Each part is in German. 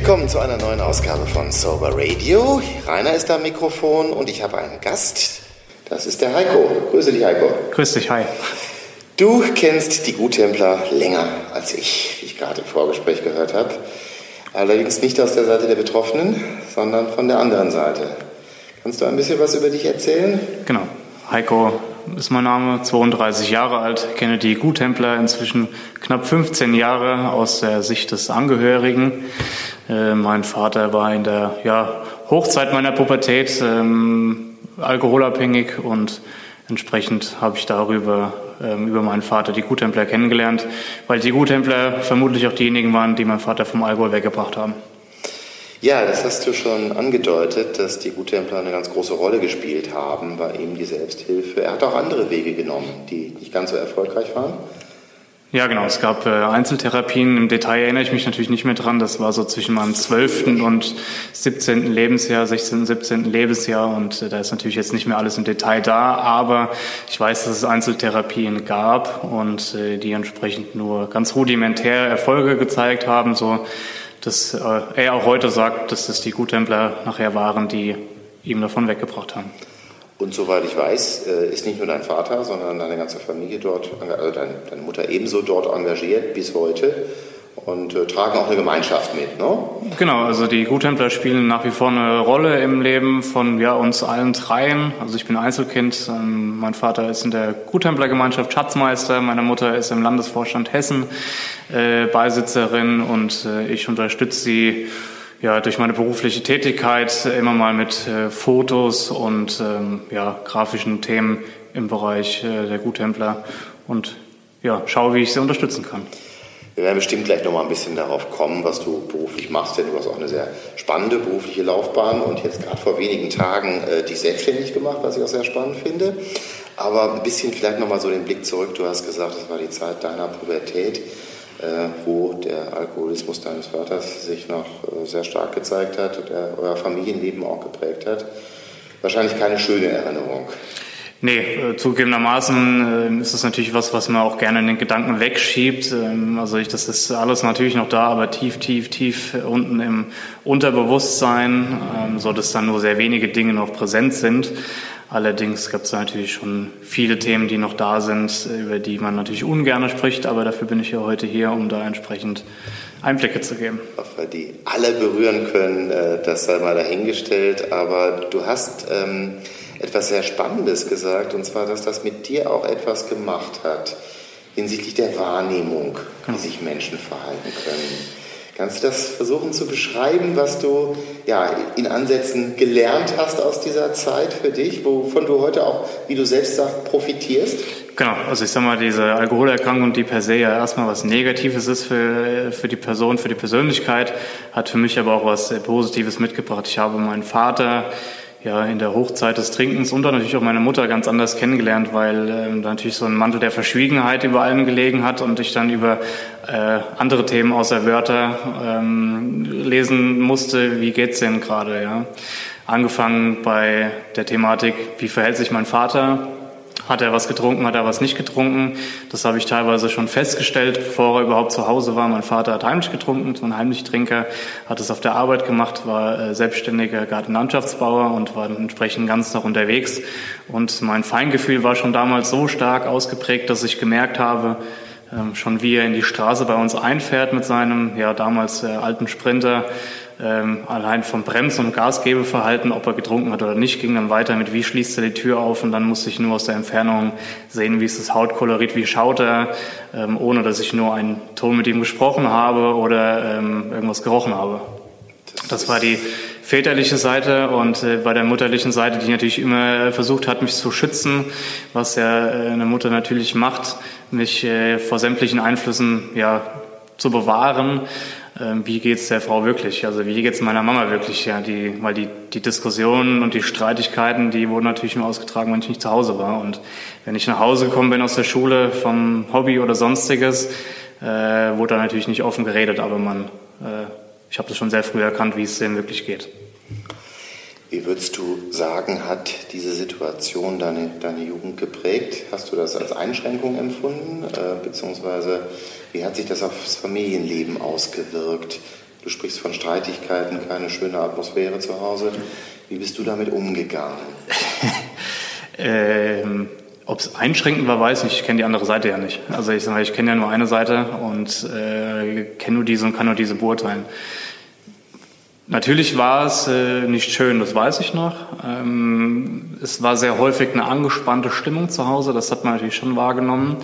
Willkommen zu einer neuen Ausgabe von Sober Radio. Rainer ist am Mikrofon und ich habe einen Gast. Das ist der Heiko. Grüße dich, Heiko. Grüß dich, hi. Du kennst die Guttempler länger als ich, wie ich gerade im Vorgespräch gehört habe. Allerdings nicht aus der Seite der Betroffenen, sondern von der anderen Seite. Kannst du ein bisschen was über dich erzählen? Genau. Heiko ist mein Name, 32 Jahre alt, kenne die Guttempler inzwischen knapp 15 Jahre aus der Sicht des Angehörigen. Äh, mein Vater war in der ja, Hochzeit meiner Pubertät ähm, alkoholabhängig und entsprechend habe ich darüber ähm, über meinen Vater die Guttempler kennengelernt, weil die Guttempler vermutlich auch diejenigen waren, die meinen Vater vom Alkohol weggebracht haben. Ja, das hast du schon angedeutet, dass die Guttempler eine ganz große Rolle gespielt haben bei ihm, die Selbsthilfe. Er hat auch andere Wege genommen, die nicht ganz so erfolgreich waren. Ja, genau. Es gab äh, Einzeltherapien. Im Detail erinnere ich mich natürlich nicht mehr dran. Das war so zwischen meinem 12. und 17. Lebensjahr, 16. 17. Lebensjahr. Und äh, da ist natürlich jetzt nicht mehr alles im Detail da. Aber ich weiß, dass es Einzeltherapien gab und äh, die entsprechend nur ganz rudimentär Erfolge gezeigt haben. So, dass äh, er auch heute sagt, dass es die Guttempler nachher waren, die ihm davon weggebracht haben. Und soweit ich weiß, äh, ist nicht nur dein Vater, sondern deine ganze Familie dort, also deine Mutter ebenso dort engagiert bis heute und äh, tragen auch eine Gemeinschaft mit, ne? Genau, also die Guttempler spielen nach wie vor eine Rolle im Leben von ja, uns allen dreien. Also ich bin Einzelkind, ähm, mein Vater ist in der Guttemplergemeinschaft Schatzmeister, meine Mutter ist im Landesvorstand Hessen äh, Beisitzerin und ich unterstütze sie ja, durch meine berufliche Tätigkeit immer mal mit äh, Fotos und ähm, ja, grafischen Themen im Bereich äh, der Guttempler und ja, schaue, wie ich sie unterstützen kann. Wir werden bestimmt gleich noch mal ein bisschen darauf kommen, was du beruflich machst, denn du hast auch eine sehr spannende berufliche Laufbahn und jetzt gerade vor wenigen Tagen äh, dich selbstständig gemacht, was ich auch sehr spannend finde. Aber ein bisschen vielleicht noch mal so den Blick zurück. Du hast gesagt, das war die Zeit deiner Pubertät. Äh, wo der Alkoholismus deines Vaters sich noch äh, sehr stark gezeigt hat und euer Familienleben auch geprägt hat. Wahrscheinlich keine schöne Erinnerung. Nee, äh, zugegebenermaßen ist das natürlich was, was man auch gerne in den Gedanken wegschiebt. Ähm, also ich, das ist alles natürlich noch da, aber tief, tief, tief unten im Unterbewusstsein, ähm, so dass dann nur sehr wenige Dinge noch präsent sind. Allerdings gibt es natürlich schon viele Themen, die noch da sind, über die man natürlich ungern spricht, aber dafür bin ich ja heute hier, um da entsprechend Einblicke zu geben. Ob wir die alle berühren können, äh, das sei mal dahingestellt, aber du hast ähm, etwas sehr Spannendes gesagt, und zwar, dass das mit dir auch etwas gemacht hat hinsichtlich der Wahrnehmung, wie genau. sich Menschen verhalten können. Kannst du das versuchen zu beschreiben, was du ja, in Ansätzen gelernt hast aus dieser Zeit für dich, wovon du heute auch, wie du selbst sagst, profitierst? Genau, also ich sag mal, diese Alkoholerkrankung, die per se ja erstmal was Negatives ist für, für die Person, für die Persönlichkeit, hat für mich aber auch was Positives mitgebracht. Ich habe meinen Vater ja, in der Hochzeit des Trinkens und dann natürlich auch meine Mutter ganz anders kennengelernt, weil ähm, natürlich so ein Mantel der Verschwiegenheit über allem gelegen hat und ich dann über äh, andere Themen außer Wörter ähm, lesen musste, wie geht's denn gerade, ja. Angefangen bei der Thematik, wie verhält sich mein Vater, hat er was getrunken, hat er was nicht getrunken? Das habe ich teilweise schon festgestellt, bevor er überhaupt zu Hause war. Mein Vater hat heimlich getrunken, so ein Heimlichtrinker, hat es auf der Arbeit gemacht, war äh, selbstständiger Gartenlandschaftsbauer und war entsprechend ganz noch unterwegs. Und mein Feingefühl war schon damals so stark ausgeprägt, dass ich gemerkt habe, ähm, schon wie er in die Straße bei uns einfährt mit seinem, ja, damals äh, alten Sprinter, ähm, allein vom Brems- und Gasgebeverhalten, ob er getrunken hat oder nicht, ging dann weiter mit, wie schließt er die Tür auf und dann musste ich nur aus der Entfernung sehen, wie ist das Hautkolorit, wie schaut er, ähm, ohne dass ich nur einen Ton mit ihm gesprochen habe oder ähm, irgendwas gerochen habe. Das war die väterliche Seite und äh, bei der mutterlichen Seite, die natürlich immer versucht hat, mich zu schützen, was ja äh, eine Mutter natürlich macht, mich äh, vor sämtlichen Einflüssen ja zu bewahren wie geht's der Frau wirklich? Also wie geht's meiner Mama wirklich? Ja, die, weil die, die Diskussionen und die Streitigkeiten, die wurden natürlich nur ausgetragen, wenn ich nicht zu Hause war. Und wenn ich nach Hause gekommen bin aus der Schule vom Hobby oder sonstiges, äh, wurde da natürlich nicht offen geredet, aber man, äh, ich habe das schon sehr früh erkannt, wie es dem wirklich geht. Wie würdest du sagen, hat diese Situation deine, deine Jugend geprägt? Hast du das als Einschränkung empfunden? Äh, beziehungsweise wie hat sich das aufs Familienleben ausgewirkt? Du sprichst von Streitigkeiten, keine schöne Atmosphäre zu Hause. Wie bist du damit umgegangen? ähm, Ob es einschränkend war, weiß ich. Ich kenne die andere Seite ja nicht. Also ich sage, ich kenne ja nur eine Seite und äh, kenne nur diese und kann nur diese beurteilen. Natürlich war es äh, nicht schön, das weiß ich noch. Ähm, es war sehr häufig eine angespannte Stimmung zu Hause, das hat man natürlich schon wahrgenommen.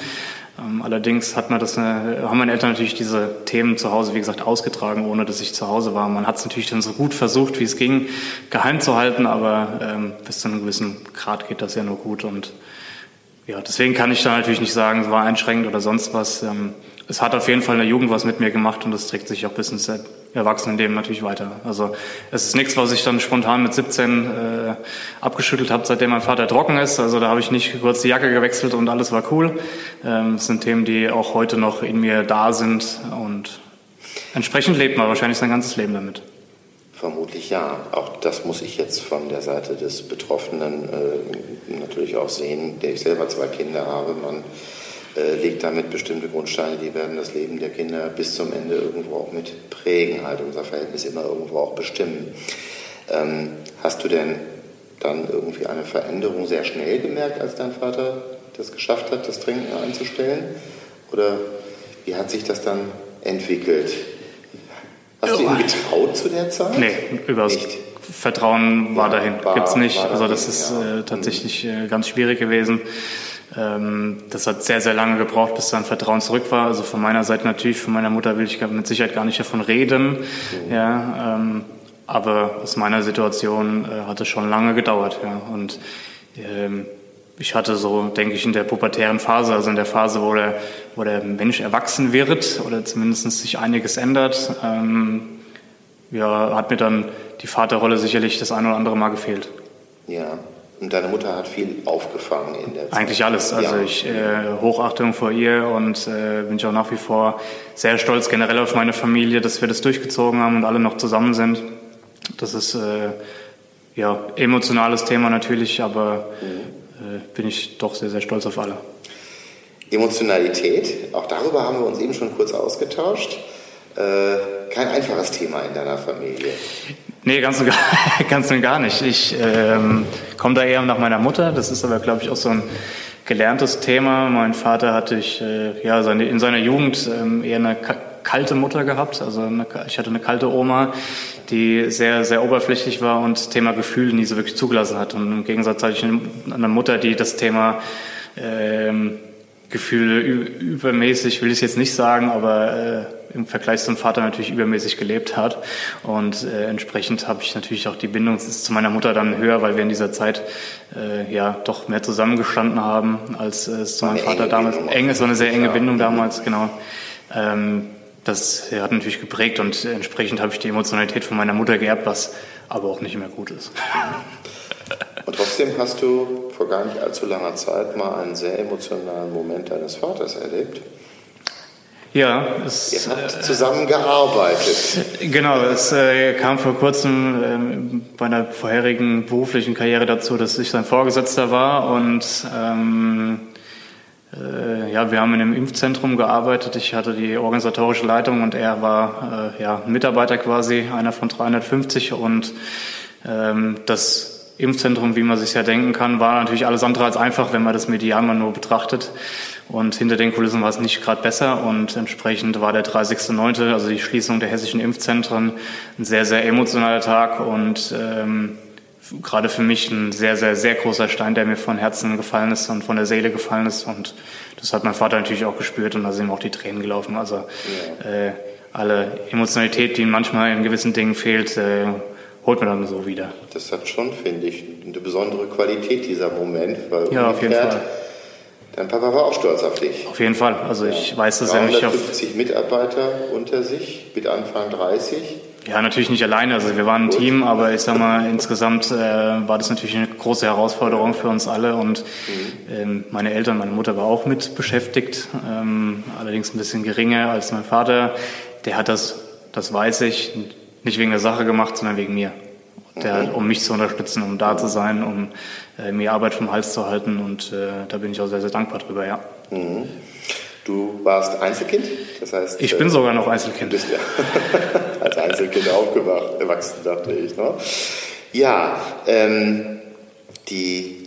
Ähm, allerdings hat man das, eine, haben meine Eltern natürlich diese Themen zu Hause, wie gesagt, ausgetragen, ohne dass ich zu Hause war. Man hat es natürlich dann so gut versucht, wie es ging, geheim zu halten, aber ähm, bis zu einem gewissen Grad geht das ja nur gut. Und ja, deswegen kann ich da natürlich nicht sagen, es war einschränkend oder sonst was. Ähm, es hat auf jeden Fall in der Jugend was mit mir gemacht und das trägt sich auch bis ins Erwachsenenleben natürlich weiter. Also es ist nichts, was ich dann spontan mit 17 äh, abgeschüttelt habe, seitdem mein Vater trocken ist. Also da habe ich nicht kurz die Jacke gewechselt und alles war cool. Ähm, es sind Themen, die auch heute noch in mir da sind und entsprechend lebt man wahrscheinlich sein ganzes Leben damit. Vermutlich ja. Auch das muss ich jetzt von der Seite des Betroffenen äh, natürlich auch sehen, der ich selber zwei Kinder habe. Man legt damit bestimmte Grundsteine, die werden das Leben der Kinder bis zum Ende irgendwo auch mit prägen, halt unser Verhältnis immer irgendwo auch bestimmen. Ähm, hast du denn dann irgendwie eine Veränderung sehr schnell gemerkt, als dein Vater das geschafft hat, das Trinken einzustellen? Oder wie hat sich das dann entwickelt? Hast du ihm getraut zu der Zeit? Nee, überhaupt nicht. Vertrauen war ja, dahin. Gibt es nicht. Also das ist ja. äh, tatsächlich äh, ganz schwierig gewesen. Ähm, das hat sehr, sehr lange gebraucht, bis dann Vertrauen zurück war. Also von meiner Seite natürlich, von meiner Mutter will ich mit Sicherheit gar nicht davon reden. Ja, ähm, aber aus meiner Situation äh, hat es schon lange gedauert. Ja. Und ähm, ich hatte so, denke ich, in der pubertären Phase, also in der Phase, wo der, wo der Mensch erwachsen wird oder zumindest sich einiges ändert, ähm, ja, hat mir dann die Vaterrolle sicherlich das ein oder andere Mal gefehlt. Ja. Und deine Mutter hat viel aufgefangen in der Zeit. Eigentlich alles. Also ja. ich äh, Hochachtung vor ihr und äh, bin ich auch nach wie vor sehr stolz generell auf meine Familie, dass wir das durchgezogen haben und alle noch zusammen sind. Das ist äh, ja emotionales Thema natürlich, aber mhm. äh, bin ich doch sehr, sehr stolz auf alle. Emotionalität, auch darüber haben wir uns eben schon kurz ausgetauscht. Äh, kein einfaches Thema in deiner Familie. Nee, ganz und gar, ganz und gar nicht. Ich ähm, komme da eher nach meiner Mutter. Das ist aber, glaube ich, auch so ein gelerntes Thema. Mein Vater hatte ich äh, ja seine, in seiner Jugend ähm, eher eine kalte Mutter gehabt. Also eine, ich hatte eine kalte Oma, die sehr, sehr oberflächlich war und Thema Gefühl nie so wirklich zugelassen hat. Und im Gegensatz hatte ich eine Mutter, die das Thema ähm, Gefühle übermäßig, will ich jetzt nicht sagen, aber äh, im Vergleich zum Vater natürlich übermäßig gelebt hat. Und äh, entsprechend habe ich natürlich auch die Bindung zu meiner Mutter dann höher, weil wir in dieser Zeit äh, ja doch mehr zusammengestanden haben, als äh, es zu meinem Vater damals. Eng, es war eine sehr enge Bindung damals, genau. Ähm, das hat natürlich geprägt und entsprechend habe ich die Emotionalität von meiner Mutter geerbt, was aber auch nicht mehr gut ist. Und trotzdem hast du vor gar nicht allzu langer Zeit mal einen sehr emotionalen Moment deines Vaters erlebt. Ja, es, Ihr habt äh, zusammen gearbeitet. Genau, es äh, kam vor kurzem äh, bei einer vorherigen beruflichen Karriere dazu, dass ich sein Vorgesetzter war und ähm, äh, ja, wir haben in einem Impfzentrum gearbeitet. Ich hatte die organisatorische Leitung und er war äh, ja Mitarbeiter quasi, einer von 350 und ähm, das Impfzentrum, wie man sich ja denken kann, war natürlich alles andere als einfach, wenn man das medial mal nur betrachtet. Und hinter den Kulissen war es nicht gerade besser und entsprechend war der 30.09., also die Schließung der hessischen Impfzentren, ein sehr, sehr emotionaler Tag und ähm, gerade für mich ein sehr, sehr, sehr großer Stein, der mir von Herzen gefallen ist und von der Seele gefallen ist. Und das hat mein Vater natürlich auch gespürt und da sind ihm auch die Tränen gelaufen. Also äh, alle Emotionalität, die manchmal in gewissen Dingen fehlt, äh, holt man dann so wieder. Das hat schon, finde ich, eine besondere Qualität, dieser Moment. Weil ja, auf jeden Fall. Dein Papa war auch stolz auf dich. Auf jeden Fall. Also ja. ich weiß, dass er mich auf... 50 Mitarbeiter unter sich, mit Anfang 30. Ja, natürlich nicht alleine. Also wir waren ein Gut. Team, aber ich sag mal, insgesamt äh, war das natürlich eine große Herausforderung für uns alle. Und mhm. ähm, meine Eltern, meine Mutter war auch mit beschäftigt, ähm, allerdings ein bisschen geringer als mein Vater. Der hat das, das weiß ich, nicht wegen der Sache gemacht, sondern wegen mir. Der, mhm. um mich zu unterstützen, um da zu sein, um mir Arbeit vom Hals zu halten. Und äh, da bin ich auch sehr, sehr dankbar drüber, ja. Mhm. Du warst Einzelkind, das heißt. Ich bin äh, sogar noch Einzelkind. Bist ja als Einzelkind aufgewacht, erwachsen, dachte ich. Ne? Ja, ähm, die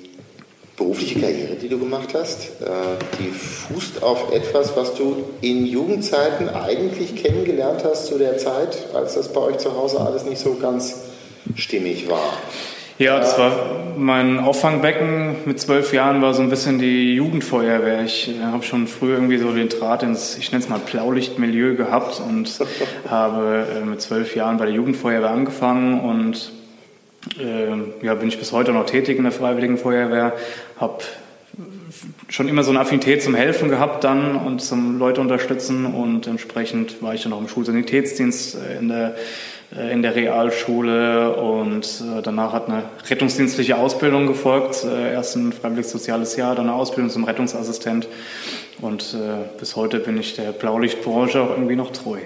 berufliche Karriere, die du gemacht hast, äh, die fußt auf etwas, was du in Jugendzeiten eigentlich kennengelernt hast zu der Zeit, als das bei euch zu Hause alles nicht so ganz stimmig war. Ja, das war mein Auffangbecken mit zwölf Jahren war so ein bisschen die Jugendfeuerwehr. Ich äh, habe schon früh irgendwie so den Draht ins, ich nenne es mal Blaulichtmilieu gehabt und habe äh, mit zwölf Jahren bei der Jugendfeuerwehr angefangen und äh, ja, bin ich bis heute noch tätig in der Freiwilligen Feuerwehr, habe schon immer so eine Affinität zum Helfen gehabt dann und zum Leute unterstützen und entsprechend war ich dann auch im Schulsanitätsdienst äh, in der in der Realschule und äh, danach hat eine rettungsdienstliche Ausbildung gefolgt. Äh, erst ein freiwilliges soziales Jahr, dann eine Ausbildung zum Rettungsassistent und bis heute bin ich der Blaulichtbranche auch irgendwie noch treu.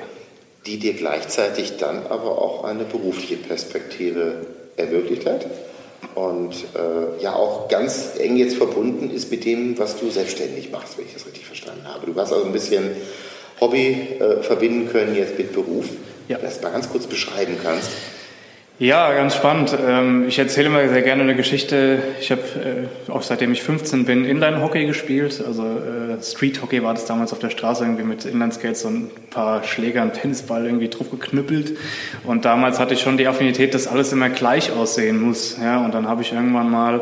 Die dir gleichzeitig dann aber auch eine berufliche Perspektive ermöglicht hat und äh, ja auch ganz eng jetzt verbunden ist mit dem, was du selbstständig machst, wenn ich das richtig verstanden habe. Du hast also ein bisschen Hobby äh, verbinden können jetzt mit Beruf. Ja. Das mal ganz kurz beschreiben kannst. Ja, ganz spannend. Ähm, ich erzähle immer sehr gerne eine Geschichte. Ich habe äh, auch seitdem ich 15 bin Inline-Hockey gespielt. Also äh, Street-Hockey war das damals auf der Straße irgendwie mit Inline-Skates und ein paar Schlägern, Tennisball irgendwie drauf geknüppelt. Und damals hatte ich schon die Affinität, dass alles immer gleich aussehen muss. Ja, und dann habe ich irgendwann mal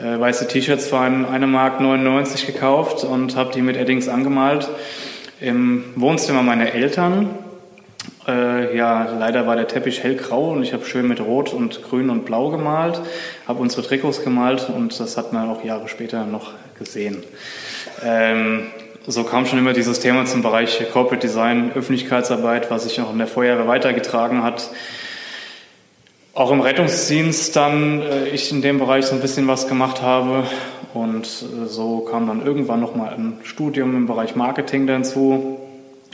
äh, weiße T-Shirts für eine Mark 99 gekauft und habe die mit Eddings angemalt im Wohnzimmer meiner Eltern äh, ja, leider war der Teppich hellgrau und ich habe schön mit Rot und Grün und Blau gemalt, habe unsere Trikots gemalt und das hat man auch Jahre später noch gesehen. Ähm, so kam schon immer dieses Thema zum Bereich Corporate Design, Öffentlichkeitsarbeit, was sich noch in der Feuerwehr weitergetragen hat. Auch im Rettungsdienst dann äh, ich in dem Bereich so ein bisschen was gemacht habe und äh, so kam dann irgendwann noch mal ein Studium im Bereich Marketing dazu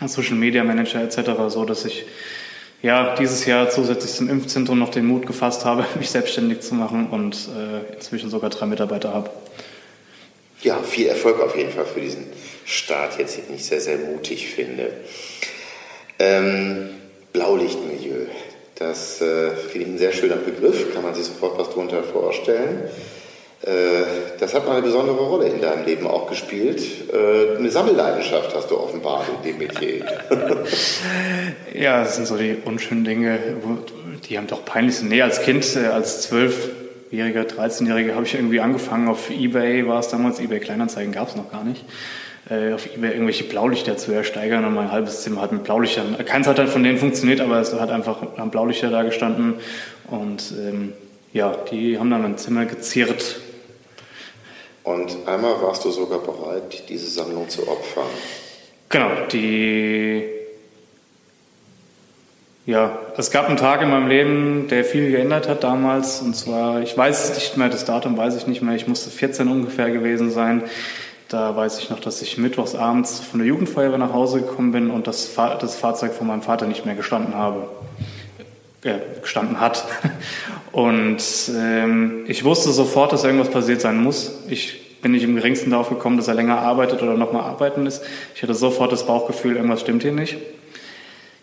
Social Media Manager etc., so dass ich ja dieses Jahr zusätzlich zum Impfzentrum noch den Mut gefasst habe, mich selbstständig zu machen und äh, inzwischen sogar drei Mitarbeiter habe. Ja, viel Erfolg auf jeden Fall für diesen Start jetzt, den ich sehr, sehr mutig finde. Ähm, Blaulichtmilieu, das äh, finde ich ein sehr schöner Begriff, kann man sich sofort was darunter vorstellen. Äh, das hat mal eine besondere Rolle in deinem Leben auch gespielt. Äh, eine Sammelleidenschaft hast du offenbart in dem Metier. ja, das sind so die unschönen Dinge, die haben doch peinlich sind. Nee, als Kind, äh, als Zwölfjähriger, 13-Jähriger habe ich irgendwie angefangen. Auf Ebay, war es damals, Ebay Kleinanzeigen gab es noch gar nicht. Auf eBay irgendwelche Blaulichter zu ersteigern. Und mein halbes Zimmer hat mit Blaulichtern, keins hat dann von denen funktioniert, aber es hat einfach am Blaulichter da gestanden. Und ähm, ja, die haben dann mein Zimmer geziert und einmal warst du sogar bereit, diese Sammlung zu opfern. Genau, die. Ja, es gab einen Tag in meinem Leben, der viel geändert hat damals. Und zwar, ich weiß es nicht mehr, das Datum weiß ich nicht mehr, ich musste 14 ungefähr gewesen sein. Da weiß ich noch, dass ich mittwochs abends von der Jugendfeuerwehr nach Hause gekommen bin und das, Fahr das Fahrzeug von meinem Vater nicht mehr gestanden habe. Äh, gestanden hat. Und ähm, ich wusste sofort, dass irgendwas passiert sein muss. Ich bin nicht im geringsten darauf gekommen, dass er länger arbeitet oder nochmal arbeiten ist. Ich hatte sofort das Bauchgefühl, irgendwas stimmt hier nicht.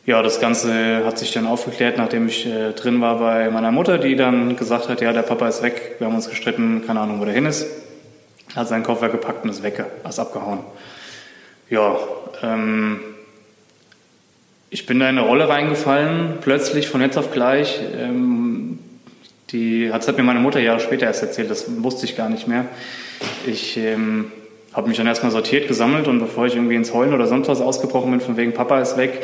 Ja, das Ganze hat sich dann aufgeklärt, nachdem ich äh, drin war bei meiner Mutter, die dann gesagt hat, ja, der Papa ist weg, wir haben uns gestritten, keine Ahnung, wo der hin ist. Hat seinen Koffer gepackt und ist weg, ist abgehauen. Ja, ähm, ich bin da in eine Rolle reingefallen, plötzlich von jetzt auf gleich. Ähm, die hat, hat mir meine Mutter Jahre später erst erzählt, das wusste ich gar nicht mehr. Ich ähm, habe mich dann erstmal sortiert, gesammelt und bevor ich irgendwie ins Heulen oder sonst was ausgebrochen bin, von wegen Papa ist weg,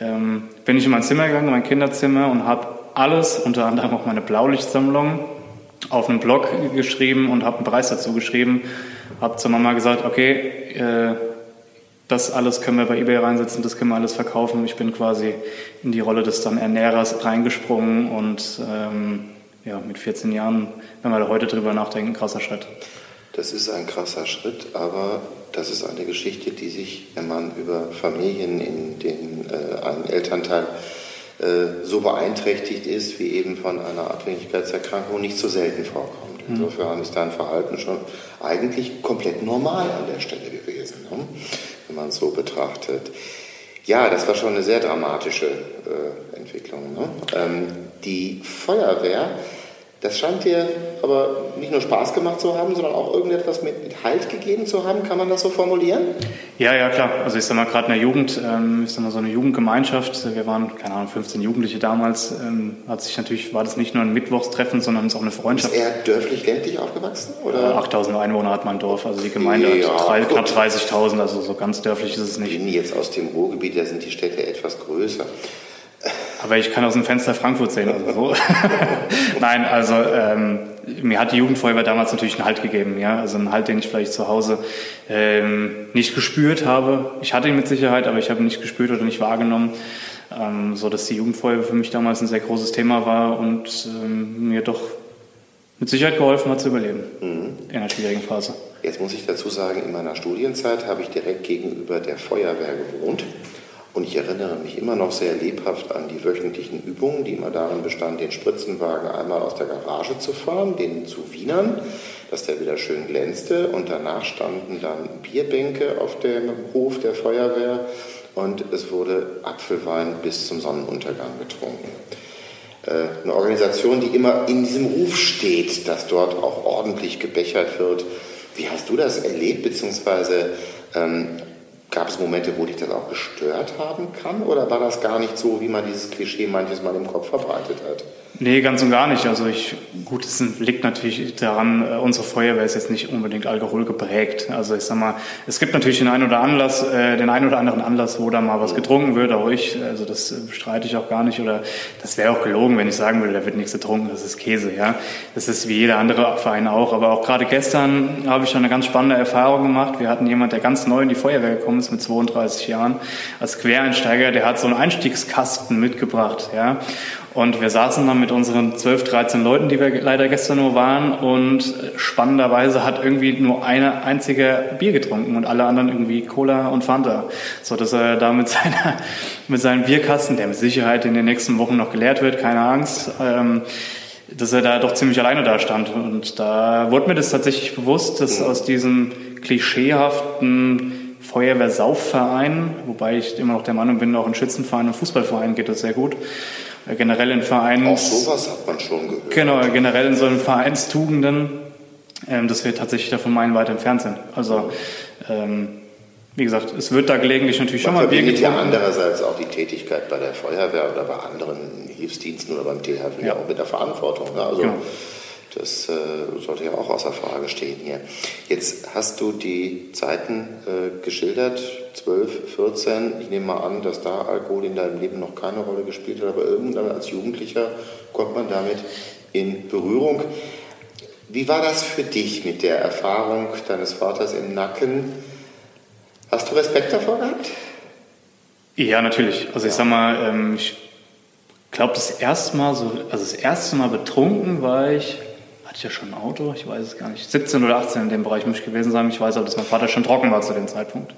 ähm, bin ich in mein Zimmer gegangen, in mein Kinderzimmer und habe alles, unter anderem auch meine Blaulichtsammlung, auf einen Blog geschrieben und habe einen Preis dazu geschrieben. Habe zur Mama gesagt, okay, äh, das alles können wir bei eBay reinsetzen, das können wir alles verkaufen. Ich bin quasi in die Rolle des dann Ernährers reingesprungen und ähm, ja, mit 14 Jahren, wenn wir da heute drüber nachdenken, krasser Schritt. Das ist ein krasser Schritt, aber das ist eine Geschichte, die sich, wenn man über Familien, in denen äh, ein Elternteil äh, so beeinträchtigt ist, wie eben von einer Abhängigkeitserkrankung, nicht so selten vorkommt. Mhm. Insofern ist dein Verhalten schon eigentlich komplett normal an der Stelle gewesen. Ne? wenn man es so betrachtet. Ja, das war schon eine sehr dramatische äh, Entwicklung. Ne? Ähm, die Feuerwehr das scheint dir aber nicht nur Spaß gemacht zu haben, sondern auch irgendetwas mit, mit Halt gegeben zu haben. Kann man das so formulieren? Ja, ja, klar. Also ich sag mal, gerade in der Jugend, ähm, ich sag mal, so eine Jugendgemeinschaft, wir waren, keine Ahnung, 15 Jugendliche damals, ähm, hat sich natürlich, war das nicht nur ein Mittwochstreffen, sondern es auch eine Freundschaft. Ist er dörflich-ländlich aufgewachsen? Oder? 8000 Einwohner hat mein Dorf, also die Gemeinde ja, hat drei, knapp 30.000, also so ganz dörflich ist es nicht. Ich bin jetzt aus dem Ruhrgebiet, da sind die Städte etwas größer. Aber ich kann aus dem Fenster Frankfurt sehen. Also so. Nein, also ähm, mir hat die Jugendfeuerwehr damals natürlich einen Halt gegeben. Ja? Also einen Halt, den ich vielleicht zu Hause ähm, nicht gespürt habe. Ich hatte ihn mit Sicherheit, aber ich habe ihn nicht gespürt oder nicht wahrgenommen. Ähm, so dass die Jugendfeuerwehr für mich damals ein sehr großes Thema war und ähm, mir doch mit Sicherheit geholfen hat zu überleben mhm. in einer schwierigen Phase. Jetzt muss ich dazu sagen, in meiner Studienzeit habe ich direkt gegenüber der Feuerwehr gewohnt. Und ich erinnere mich immer noch sehr lebhaft an die wöchentlichen Übungen, die immer darin bestanden, den Spritzenwagen einmal aus der Garage zu fahren, den zu wienern, dass der wieder schön glänzte. Und danach standen dann Bierbänke auf dem Hof der Feuerwehr und es wurde Apfelwein bis zum Sonnenuntergang getrunken. Äh, eine Organisation, die immer in diesem Ruf steht, dass dort auch ordentlich gebechert wird. Wie hast du das erlebt, beziehungsweise ähm, Gab es Momente, wo dich das auch gestört haben kann? Oder war das gar nicht so, wie man dieses Klischee manches Mal im Kopf verbreitet hat? Nee, ganz und gar nicht. Also ich, gut, es liegt natürlich daran, äh, unsere Feuerwehr ist jetzt nicht unbedingt Alkohol geprägt. Also ich sag mal, es gibt natürlich den einen oder Anlass, äh, den einen oder anderen Anlass, wo da mal was getrunken wird, auch ich, also das bestreite ich auch gar nicht. Oder das wäre auch gelogen, wenn ich sagen würde, da wird nichts getrunken, das ist Käse, ja. Das ist wie jeder andere Verein auch. Aber auch gerade gestern habe ich schon eine ganz spannende Erfahrung gemacht. Wir hatten jemand, der ganz neu in die Feuerwehr gekommen ist mit 32 Jahren, als Quereinsteiger, der hat so einen Einstiegskasten mitgebracht, ja. Und wir saßen dann mit unseren 12, 13 Leuten, die wir leider gestern nur waren. Und spannenderweise hat irgendwie nur eine einzige Bier getrunken und alle anderen irgendwie Cola und Fanta. So dass er da mit, seiner, mit seinem Bierkasten, der mit Sicherheit in den nächsten Wochen noch geleert wird, keine Angst, ähm, dass er da doch ziemlich alleine da stand. Und da wurde mir das tatsächlich bewusst, dass aus diesem klischeehaften Feuerwehrsaufverein, wobei ich immer noch der Meinung bin, auch ein Schützenverein und Fußballverein geht das sehr gut, generell in Vereins... Auch sowas hat man schon gehört. Genau, generell in so einen Vereinstugenden, ähm, dass wir tatsächlich davon meilenweit entfernt sind. Also, ähm, wie gesagt, es wird da gelegentlich natürlich man schon mal Bier getrunken. ja andererseits auch die Tätigkeit bei der Feuerwehr oder bei anderen Hilfsdiensten oder beim THW ja. auch mit der Verantwortung. Ne? Also, genau. Das äh, sollte ja auch außer Frage stehen hier. Jetzt hast du die Zeiten äh, geschildert, 12, 14. Ich nehme mal an, dass da Alkohol in deinem Leben noch keine Rolle gespielt hat, aber irgendwann als Jugendlicher kommt man damit in Berührung. Wie war das für dich mit der Erfahrung deines Vaters im Nacken? Hast du Respekt davor gehabt? Ja, natürlich. Also ich sag mal, ähm, ich glaube, das erste Mal so, also das erste Mal betrunken war ich hatte ich ja schon ein Auto, ich weiß es gar nicht, 17 oder 18 in dem Bereich muss ich gewesen sein. Ich weiß aber, dass mein Vater schon trocken war zu dem Zeitpunkt.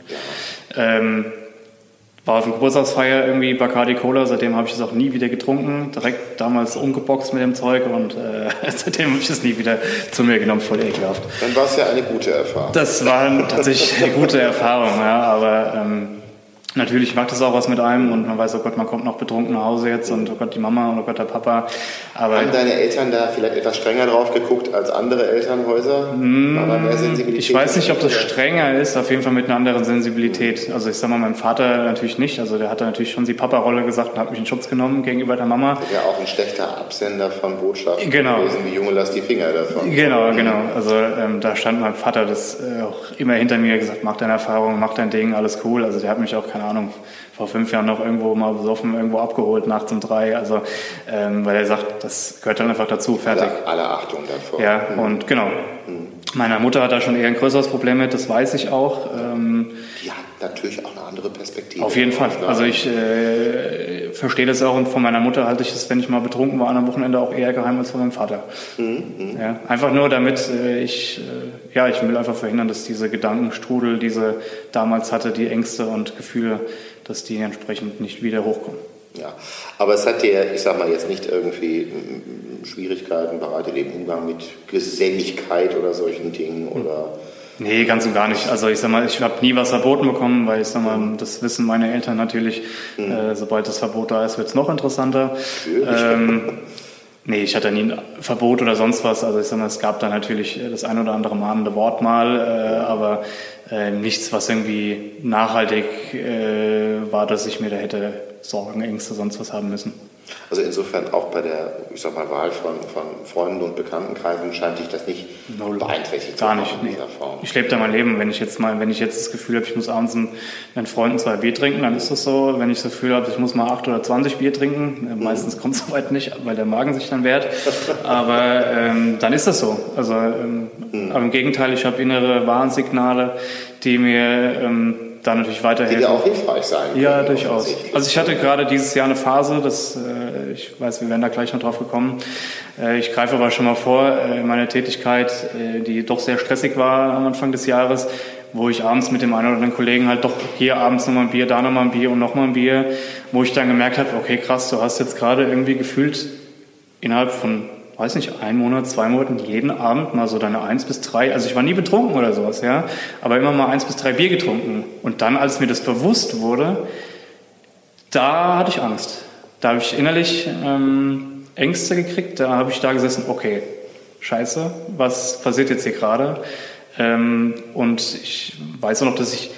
Ähm, war auf dem Geburtstagsfeier irgendwie Bacardi Cola, seitdem habe ich es auch nie wieder getrunken. Direkt damals umgeboxt mit dem Zeug und äh, seitdem habe ich es nie wieder zu mir genommen, voll ekelhaft. Dann war es ja eine gute Erfahrung. Das war tatsächlich eine gute Erfahrung, ja, aber ähm, Natürlich macht es auch was mit einem und man weiß, oh Gott, man kommt noch betrunken nach Hause jetzt und oh Gott, die Mama und oh Gott, der Papa. Aber Haben deine Eltern da vielleicht etwas strenger drauf geguckt als andere Elternhäuser? Sensibilität? Ich weiß nicht, ob das strenger ist, auf jeden Fall mit einer anderen Sensibilität. Also ich sag mal, meinem Vater natürlich nicht. Also der hat natürlich schon die Papa-Rolle gesagt und hat mich in Schutz genommen gegenüber der Mama. Ja, auch ein schlechter Absender von Botschaften genau. gewesen, wie Junge, lass die Finger davon. Genau, genau. Also ähm, da stand mein Vater das äh, auch immer hinter mir gesagt, mach deine Erfahrung, mach dein Ding, alles cool. Also der hat mich auch, keine Ahnung, vor fünf Jahren noch irgendwo mal besoffen, irgendwo abgeholt, nachts um drei. Also, ähm, weil er sagt, das gehört dann einfach dazu, fertig. Alle, alle Achtung davor. Ja, mhm. und genau. Mhm. Meiner Mutter hat da schon eher ein größeres Problem mit, das weiß ich auch. Ähm, Die hat natürlich auch andere Perspektive. Auf jeden Fall. Also ich äh, verstehe das auch und von meiner Mutter halte ich es, wenn ich mal betrunken war, am Wochenende auch eher geheim als von meinem Vater. Mhm. mhm. Ja, einfach nur damit äh, ich, äh, ja, ich will einfach verhindern, dass diese Gedankenstrudel, diese damals hatte, die Ängste und Gefühle, dass die entsprechend nicht wieder hochkommen. Ja, aber es hat dir, ich sag mal, jetzt nicht irgendwie Schwierigkeiten bereitet im Umgang mit Geselligkeit oder solchen Dingen oder Nee, ganz und gar nicht. Also ich sag mal, ich habe nie was verboten bekommen, weil ich sag mal, das wissen meine Eltern natürlich. Mhm. Äh, sobald das Verbot da ist, wird es noch interessanter. Ähm, nee, ich hatte nie ein Verbot oder sonst was. Also ich sag mal, es gab da natürlich das ein oder andere mahnende Wort mal, äh, aber äh, nichts, was irgendwie nachhaltig äh, war, dass ich mir da hätte Sorgen, Ängste, sonst was haben müssen. Also insofern auch bei der, ich sag mal, Wahl von, von Freunden und Bekanntenkreisen scheint dich das nicht Null. beeinträchtigt Gar nicht, in dieser Form. Ich lebe da mein Leben. Wenn ich jetzt mal, wenn ich jetzt das Gefühl habe, ich muss abends mit meinen Freunden zwei Bier trinken, dann ist das so. Wenn ich das Gefühl habe, ich muss mal acht oder zwanzig Bier trinken, äh, mhm. meistens kommt es soweit nicht, weil der Magen sich dann wehrt. Aber ähm, dann ist das so. Also, ähm, mhm. aber im Gegenteil, ich habe innere Warnsignale, die mir ähm, da natürlich weiterhelfen. Die dir auch hilfreich sein können. Ja, durchaus. Also ich hatte gerade dieses Jahr eine Phase, das, äh, ich weiß, wir werden da gleich noch drauf gekommen. Äh, ich greife aber schon mal vor, äh, meine Tätigkeit, äh, die doch sehr stressig war am Anfang des Jahres, wo ich abends mit dem einen oder anderen Kollegen halt doch hier abends nochmal ein Bier, da nochmal ein Bier und nochmal ein Bier, wo ich dann gemerkt habe, okay, krass, du hast jetzt gerade irgendwie gefühlt innerhalb von weiß nicht, ein Monat, zwei Monaten jeden Abend mal so deine eins bis drei, also ich war nie betrunken oder sowas, ja, aber immer mal eins bis drei Bier getrunken. Und dann, als mir das bewusst wurde, da hatte ich Angst. Da habe ich innerlich ähm, Ängste gekriegt, da habe ich da gesessen, okay, scheiße, was passiert jetzt hier gerade? Ähm, und ich weiß auch noch, dass ich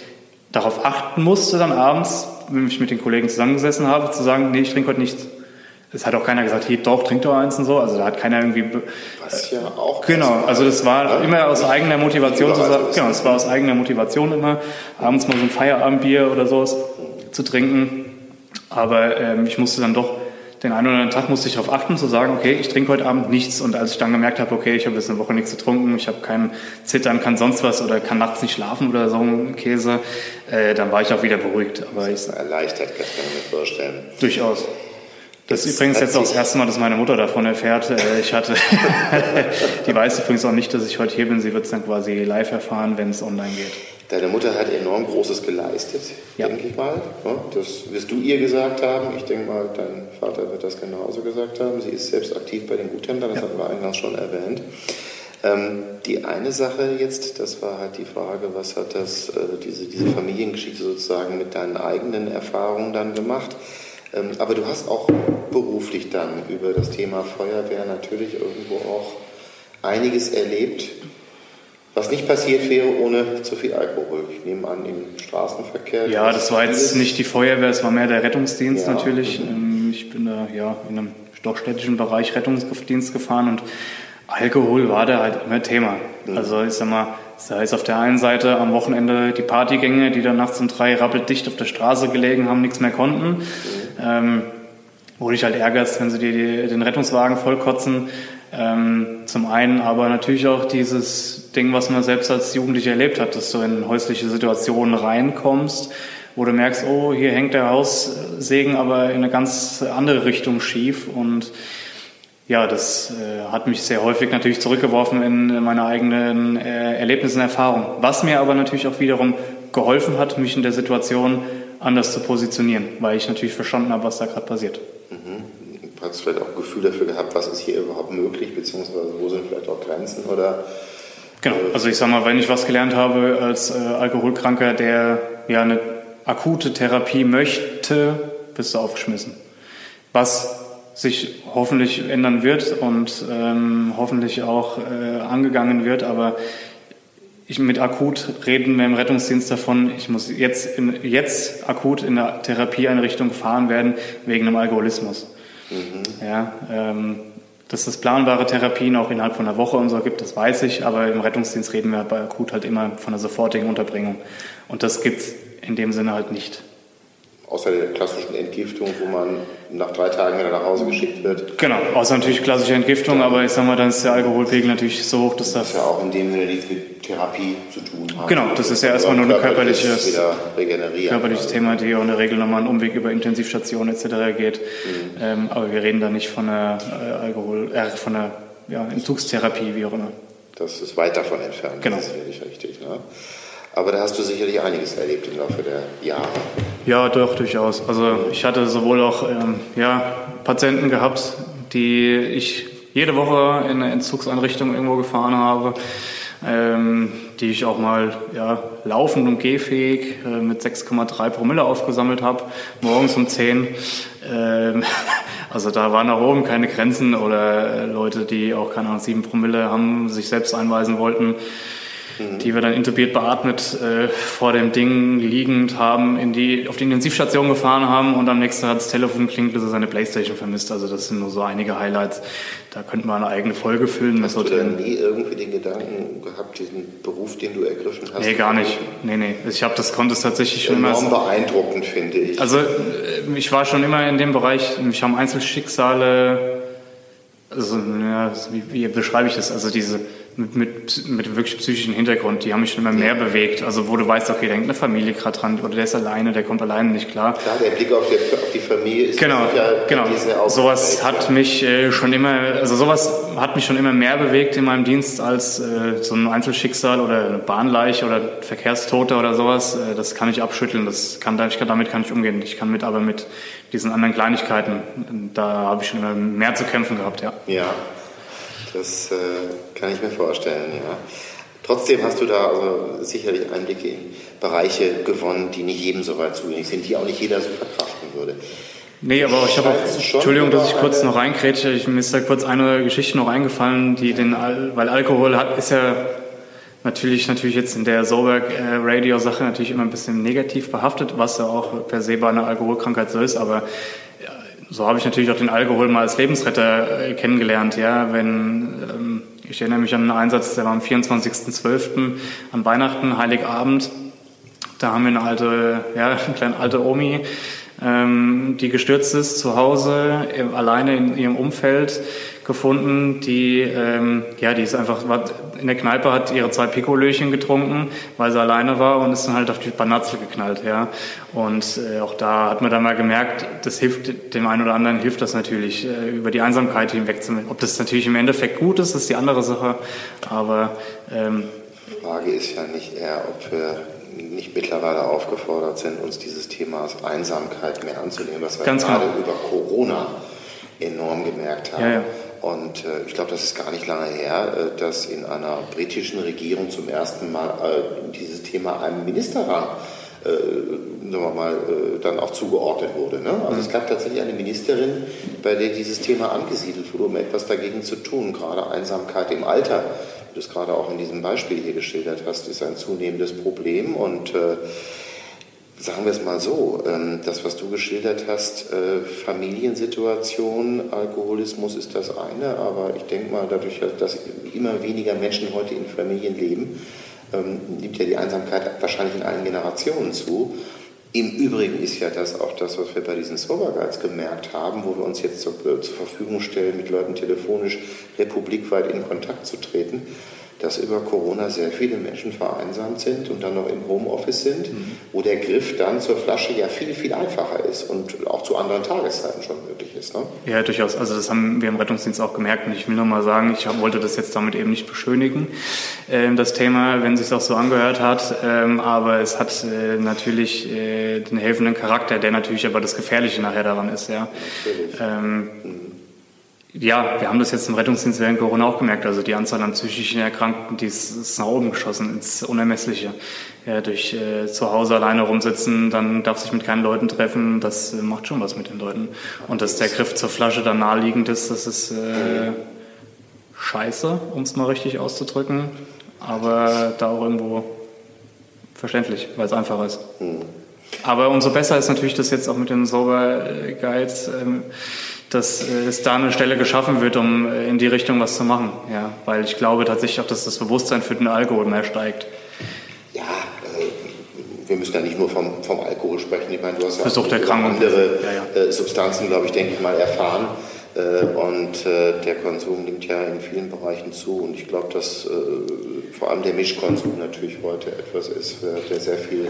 darauf achten musste, dann abends, wenn ich mit den Kollegen zusammengesessen habe, zu sagen, nee, ich trinke heute nichts. Es hat auch keiner gesagt, hier doch, trink doch eins und so. Also da hat keiner irgendwie. Was ja auch. Genau, also das war immer aus eigener Motivation zu sagen. Genau, es war aus eigener Motivation immer, abends mal so ein Feierabendbier oder sowas zu trinken. Aber ähm, ich musste dann doch den einen oder anderen Tag musste ich darauf achten, zu sagen, okay, ich trinke heute Abend nichts. Und als ich dann gemerkt habe, okay, ich habe jetzt eine Woche nichts getrunken, ich habe kein Zittern, kann sonst was oder kann nachts nicht schlafen oder so ein Käse, äh, dann war ich auch wieder beruhigt. Aber das ist erleichtert, kann ich mir vorstellen. Durchaus. Das ist übrigens jetzt auch das erste Mal, dass meine Mutter davon erfährt. Äh, ich hatte, die weiß übrigens auch nicht, dass ich heute hier bin. Sie wird es dann quasi live erfahren, wenn es online geht. Deine Mutter hat enorm Großes geleistet, ja. denke ich mal. Das wirst du ihr gesagt haben. Ich denke mal, dein Vater wird das genauso gesagt haben. Sie ist selbst aktiv bei den Guthändlern, das ja. hatten wir eingangs schon erwähnt. Ähm, die eine Sache jetzt, das war halt die Frage, was hat das, äh, diese, diese Familiengeschichte sozusagen mit deinen eigenen Erfahrungen dann gemacht? Ähm, aber du hast auch beruflich dann über das Thema Feuerwehr natürlich irgendwo auch einiges erlebt, was nicht passiert wäre ohne zu viel Alkohol. Ich nehme an, im Straßenverkehr. Ja, das war jetzt nicht die Feuerwehr, es war mehr der Rettungsdienst ja. natürlich. Mhm. Ähm, ich bin da ja in einem doch städtischen Bereich Rettungsdienst gefahren und Alkohol war da halt immer Thema. Mhm. Also ich sag mal, sei es auf der einen Seite am Wochenende die Partygänge, die dann nachts um drei rappeldicht auf der Straße gelegen haben, nichts mehr konnten. Ähm, wo dich halt ärgerst, wenn sie dir die, den Rettungswagen vollkotzen. Ähm, zum einen aber natürlich auch dieses Ding, was man selbst als Jugendlicher erlebt hat, dass du in häusliche Situationen reinkommst, wo du merkst, oh, hier hängt der Haussegen aber in eine ganz andere Richtung schief und ja, das äh, hat mich sehr häufig natürlich zurückgeworfen in meine eigenen äh, Erlebnisse und Erfahrungen. Was mir aber natürlich auch wiederum geholfen hat, mich in der Situation anders zu positionieren, weil ich natürlich verstanden habe, was da gerade passiert. Mhm. Hast du vielleicht auch ein Gefühl dafür gehabt, was ist hier überhaupt möglich, beziehungsweise wo sind vielleicht auch Grenzen oder? Genau, also ich sage mal, wenn ich was gelernt habe als äh, Alkoholkranker, der ja eine akute Therapie möchte, bist du aufgeschmissen. Was sich hoffentlich ändern wird und ähm, hoffentlich auch äh, angegangen wird. Aber ich, mit akut reden wir im Rettungsdienst davon, ich muss jetzt, in, jetzt akut in der Therapieeinrichtung gefahren werden wegen einem Alkoholismus. Mhm. Ja, ähm, dass es planbare Therapien auch innerhalb von einer Woche und so gibt, das weiß ich, aber im Rettungsdienst reden wir bei akut halt immer von einer sofortigen Unterbringung. Und das gibt es in dem Sinne halt nicht. Außer der klassischen Entgiftung, wo man nach drei Tagen wieder nach Hause geschickt wird. Genau, außer natürlich klassische Entgiftung, aber ich sag mal, dann ist der Alkoholpegel natürlich so hoch, dass das. Das ja auch in dem Sinne nichts mit Therapie zu tun hat. Genau, das ist ja erstmal nur ein körperliches, körperliches Thema, die auch in der Regel nochmal einen Umweg über Intensivstationen etc. geht. Mhm. Ähm, aber wir reden da nicht von einer äh, Alkohol, äh, von einer ja, Entzugstherapie, wie auch immer. Das ist weit davon entfernt. Genau. Das ist wirklich richtig. Ne? Aber da hast du sicherlich einiges erlebt im Laufe der Jahre. Ja, doch, durchaus. Also ich hatte sowohl auch ähm, ja, Patienten gehabt, die ich jede Woche in eine Entzugseinrichtung irgendwo gefahren habe, ähm, die ich auch mal ja, laufend und gehfähig äh, mit 6,3 Promille aufgesammelt habe, morgens um 10. Ähm, also da waren nach oben keine Grenzen oder Leute, die auch keine Ahnung, 7 Promille haben, sich selbst einweisen wollten mhm. die wir dann intubiert beatmet äh, vor dem Ding liegend haben, in die, auf die Intensivstation gefahren haben und am nächsten Tag das Telefon klingt, bis er seine Playstation vermisst. Also das sind nur so einige Highlights. Da könnte man eine eigene Folge füllen. Hast du denn nie irgendwie den Gedanken gehabt, diesen Beruf, den du ergriffen hast? Nee, gar nicht. Nee, nee. Ich habe das konnte es tatsächlich schon immer... Enorm beeindruckend, finde ich. Also äh, ich war schon immer in dem Bereich, mich haben Einzelschicksale... Also, ja, wie, wie beschreibe ich das? Also diese mit, mit, mit wirklich psychischen Hintergrund, die haben mich schon immer mehr bewegt. Also wo du weißt, okay, da hängt eine Familie gerade dran oder der ist alleine, der kommt alleine nicht klar. Klar, der Blick auf die, auf die Familie ist genau, genau. Sowas hat mich äh, schon immer, also sowas hat mich schon immer mehr bewegt in meinem Dienst als äh, so ein Einzelschicksal oder eine Bahnleiche oder Verkehrstote oder sowas. Äh, das kann ich abschütteln, das kann, ich kann, damit kann ich umgehen. Ich kann mit aber mit diesen anderen Kleinigkeiten, da habe ich schon immer mehr zu kämpfen gehabt, ja. Ja, das äh, kann ich mir vorstellen, ja. Trotzdem hast du da also sicherlich Einblicke in Bereiche gewonnen, die nicht jedem so weit zugänglich sind, die auch nicht jeder so verkraften würde. Nee, aber ich habe auch, Entschuldigung, dass ich kurz noch reinkrätsche, ich, mir ist da kurz eine Geschichte noch eingefallen, die den, weil Alkohol hat, ist ja natürlich, natürlich jetzt in der Soberg-Radio-Sache natürlich immer ein bisschen negativ behaftet, was ja auch per se bei einer Alkoholkrankheit so ist, aber so habe ich natürlich auch den Alkohol mal als Lebensretter äh, kennengelernt. Ja, wenn ähm, ich erinnere mich an einen Einsatz, der war am 24.12. an Weihnachten, Heiligabend. Da haben wir eine alte, ja, eine kleine alte Omi, ähm, die gestürzt ist zu Hause, äh, alleine in ihrem Umfeld gefunden, die, ähm, ja, die ist einfach in der Kneipe, hat ihre zwei Pikolöchen getrunken, weil sie alleine war und ist dann halt auf die Banatzel geknallt, ja. Und äh, auch da hat man dann mal gemerkt, das hilft dem einen oder anderen, hilft das natürlich, äh, über die Einsamkeit hinwegzunehmen. Ob das natürlich im Endeffekt gut ist, ist die andere Sache, aber... Ähm, die Frage ist ja nicht eher, ob wir nicht mittlerweile aufgefordert sind, uns dieses Themas Einsamkeit mehr anzunehmen, was wir gerade genau. über Corona enorm gemerkt haben. Ja, ja. Und äh, ich glaube, das ist gar nicht lange her, äh, dass in einer britischen Regierung zum ersten Mal äh, dieses Thema einem Ministerrang äh, sagen wir mal, äh, dann auch zugeordnet wurde. Ne? Also es gab tatsächlich eine Ministerin, bei der dieses Thema angesiedelt wurde, um etwas dagegen zu tun, gerade Einsamkeit im Alter wie du es gerade auch in diesem Beispiel hier geschildert hast, ist ein zunehmendes Problem. Und äh, sagen wir es mal so, ähm, das, was du geschildert hast, äh, Familiensituation, Alkoholismus ist das eine, aber ich denke mal, dadurch, dass immer weniger Menschen heute in Familien leben, ähm, nimmt ja die Einsamkeit wahrscheinlich in allen Generationen zu. Im Übrigen ist ja das auch das, was wir bei diesen Sober Guides gemerkt haben, wo wir uns jetzt zur, zur Verfügung stellen, mit Leuten telefonisch republikweit in Kontakt zu treten dass über Corona sehr viele Menschen vereinsamt sind und dann noch im Homeoffice sind, mhm. wo der Griff dann zur Flasche ja viel, viel einfacher ist und auch zu anderen Tageszeiten schon möglich ist. Ne? Ja, durchaus. Also das haben wir im Rettungsdienst auch gemerkt und ich will nur mal sagen, ich wollte das jetzt damit eben nicht beschönigen, äh, das Thema, wenn es sich auch so angehört hat, ähm, aber es hat äh, natürlich äh, den helfenden Charakter, der natürlich aber das Gefährliche nachher daran ist. Ja. Ähm, mhm ja, wir haben das jetzt im Rettungsdienst während Corona auch gemerkt. Also die Anzahl an psychischen Erkrankten, die ist, ist nach oben geschossen ins Unermessliche. Ja, durch äh, zu Hause alleine rumsitzen, dann darf sich mit keinen Leuten treffen, das äh, macht schon was mit den Leuten. Und dass der Griff zur Flasche dann naheliegend ist, das ist äh, scheiße, um es mal richtig auszudrücken. Aber da auch irgendwo verständlich, weil es einfacher ist. Mhm. Aber umso besser ist natürlich das jetzt auch mit den Sober Guides. Ähm, dass äh, es da eine Stelle geschaffen wird, um äh, in die Richtung was zu machen. Ja, weil ich glaube tatsächlich auch, dass das Bewusstsein für den Alkohol mehr steigt. Ja, äh, wir müssen ja nicht nur vom, vom Alkohol sprechen. Ich meine, du hast ja auch andere ja, ja. Substanzen, glaube ich, denke ich mal, erfahren. Und der Konsum nimmt ja in vielen Bereichen zu. Und ich glaube, dass vor allem der Mischkonsum natürlich heute etwas ist, der sehr viel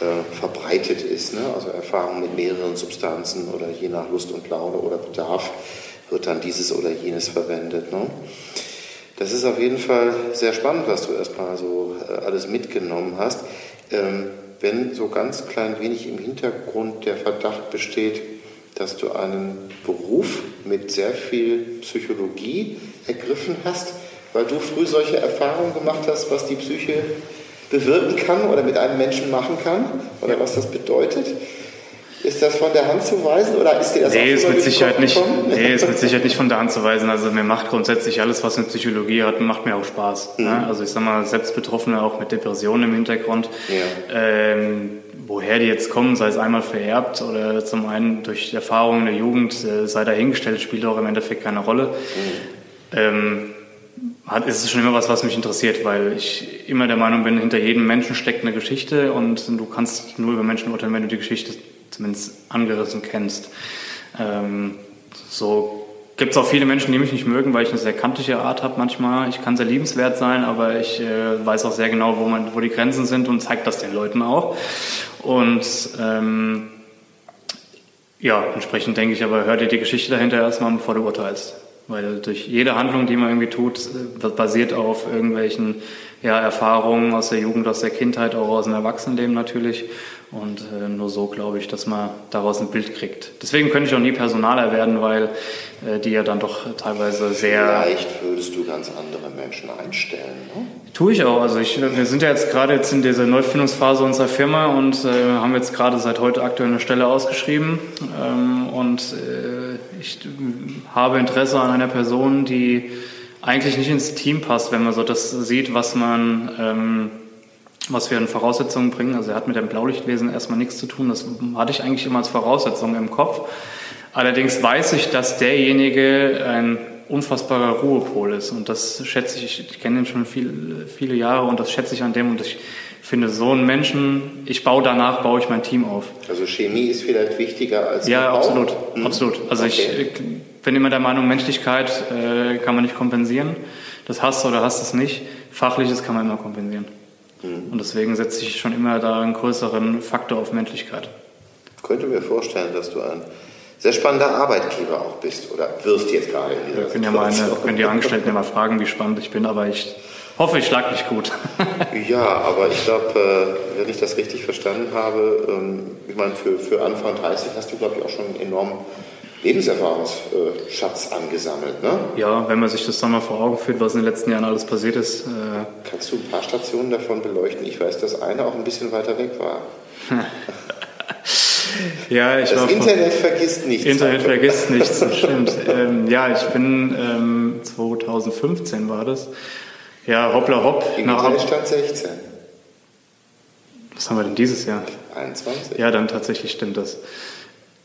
äh, verbreitet ist. Ne? Also Erfahrung mit mehreren Substanzen oder je nach Lust und Laune oder Bedarf wird dann dieses oder jenes verwendet. Ne? Das ist auf jeden Fall sehr spannend, was du erstmal so äh, alles mitgenommen hast. Ähm, wenn so ganz klein wenig im Hintergrund der Verdacht besteht, dass du einen Beruf mit sehr viel Psychologie ergriffen hast, weil du früh solche Erfahrungen gemacht hast, was die Psyche bewirken kann oder mit einem Menschen machen kann oder was das bedeutet? Ist das von der Hand zu weisen oder ist dir das nee, ist mit Sicherheit nicht, Nee, ist mit Sicherheit nicht von der Hand zu weisen. Also mir macht grundsätzlich alles, was mit Psychologie hat, macht mir auch Spaß. Mhm. Ne? Also ich sag mal, selbst Betroffene auch mit Depressionen im Hintergrund. Ja. Ähm, woher die jetzt kommen, sei es einmal vererbt oder zum einen durch Erfahrungen der Jugend, äh, sei dahingestellt, spielt auch im Endeffekt keine Rolle. Mhm. Ähm, hat, ist es schon immer was, was mich interessiert, weil ich immer der Meinung bin, hinter jedem Menschen steckt eine Geschichte und du kannst nur über Menschen urteilen, wenn du die Geschichte zumindest angerissen kennst. Ähm, so gibt es auch viele Menschen, die mich nicht mögen, weil ich eine sehr kantige Art habe manchmal. Ich kann sehr liebenswert sein, aber ich äh, weiß auch sehr genau, wo, man, wo die Grenzen sind und zeige das den Leuten auch. Und ähm, ja, entsprechend denke ich aber, hör dir die Geschichte dahinter erstmal, bevor du urteilst. Weil durch jede Handlung, die man irgendwie tut, äh, basiert auf irgendwelchen ja, Erfahrungen aus der Jugend, aus der Kindheit, auch aus dem Erwachsenenleben natürlich. Und äh, nur so glaube ich, dass man daraus ein Bild kriegt. Deswegen könnte ich auch nie Personaler werden, weil äh, die ja dann doch teilweise sehr. Vielleicht würdest du ganz andere Menschen einstellen. Ne? Tue ich auch. Also ich, wir sind ja jetzt gerade jetzt in dieser Neufindungsphase unserer Firma und äh, haben jetzt gerade seit heute aktuell eine Stelle ausgeschrieben. Ähm, und äh, ich habe Interesse an einer Person, die eigentlich nicht ins Team passt, wenn man so das sieht, was man ähm, was wir an Voraussetzungen bringen. Also er hat mit dem Blaulichtwesen erstmal nichts zu tun. Das hatte ich eigentlich immer als Voraussetzung im Kopf. Allerdings weiß ich, dass derjenige ein unfassbarer Ruhepol ist. Und das schätze ich, ich kenne ihn schon viel, viele Jahre und das schätze ich an dem. Und ich finde so einen Menschen, ich baue danach, baue ich mein Team auf. Also Chemie ist vielleicht wichtiger als Ja, absolut, hm. absolut. Also okay. ich, bin immer der Meinung, Menschlichkeit äh, kann man nicht kompensieren. Das hast du oder hast es nicht. Fachliches kann man immer kompensieren. Mhm. Und deswegen setze ich schon immer da einen größeren Faktor auf Menschlichkeit. Ich könnte mir vorstellen, dass du ein sehr spannender Arbeitgeber auch bist oder wirst jetzt gerade in dieser können ja meine, können die Angestellten immer fragen, wie spannend ich bin, aber ich hoffe, ich schlage mich gut. ja, aber ich glaube, äh, wenn ich das richtig verstanden habe, ähm, ich meine, für, für Anfang 30 hast du, glaube ich, auch schon einen enormen Lebenserfahrungsschatz angesammelt, ne? Ja, wenn man sich das dann mal vor Augen führt, was in den letzten Jahren alles passiert ist. Äh Kannst du ein paar Stationen davon beleuchten? Ich weiß, dass eine auch ein bisschen weiter weg war. ja, ich das war Internet vergisst nichts. Internet vergisst nichts, das stimmt. ähm, ja, ich bin ähm, 2015 war das. Ja, hoppla hopp. Nach Stand 16. Was haben wir denn dieses Jahr? 21. Ja, dann tatsächlich stimmt das.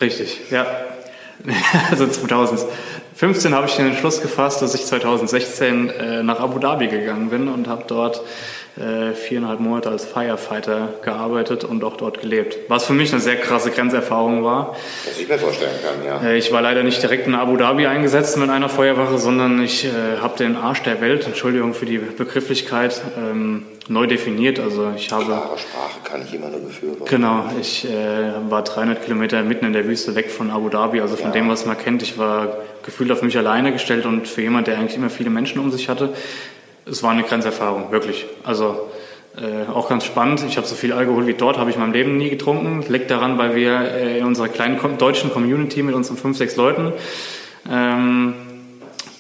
Richtig, ja. also 2015 habe ich den Entschluss gefasst, dass ich 2016 äh, nach Abu Dhabi gegangen bin und habe dort äh, viereinhalb Monate als Firefighter gearbeitet und auch dort gelebt. Was für mich eine sehr krasse Grenzerfahrung war. Was ich mir vorstellen kann, ja. Äh, ich war leider nicht direkt in Abu Dhabi eingesetzt mit einer Feuerwache, sondern ich äh, habe den Arsch der Welt, Entschuldigung für die Begrifflichkeit, ähm, neu definiert. Also ich habe klare Sprache kann ich immer nur befürworten. Genau, ich äh, war 300 Kilometer mitten in der Wüste weg von Abu Dhabi, also von ja. dem, was man kennt. Ich war gefühlt auf mich alleine gestellt und für jemand, der eigentlich immer viele Menschen um sich hatte, es war eine Grenzerfahrung, wirklich. Also äh, auch ganz spannend. Ich habe so viel Alkohol wie dort, habe ich in meinem Leben nie getrunken. Liegt daran, weil wir äh, in unserer kleinen deutschen Community mit unseren fünf, sechs Leuten, ähm,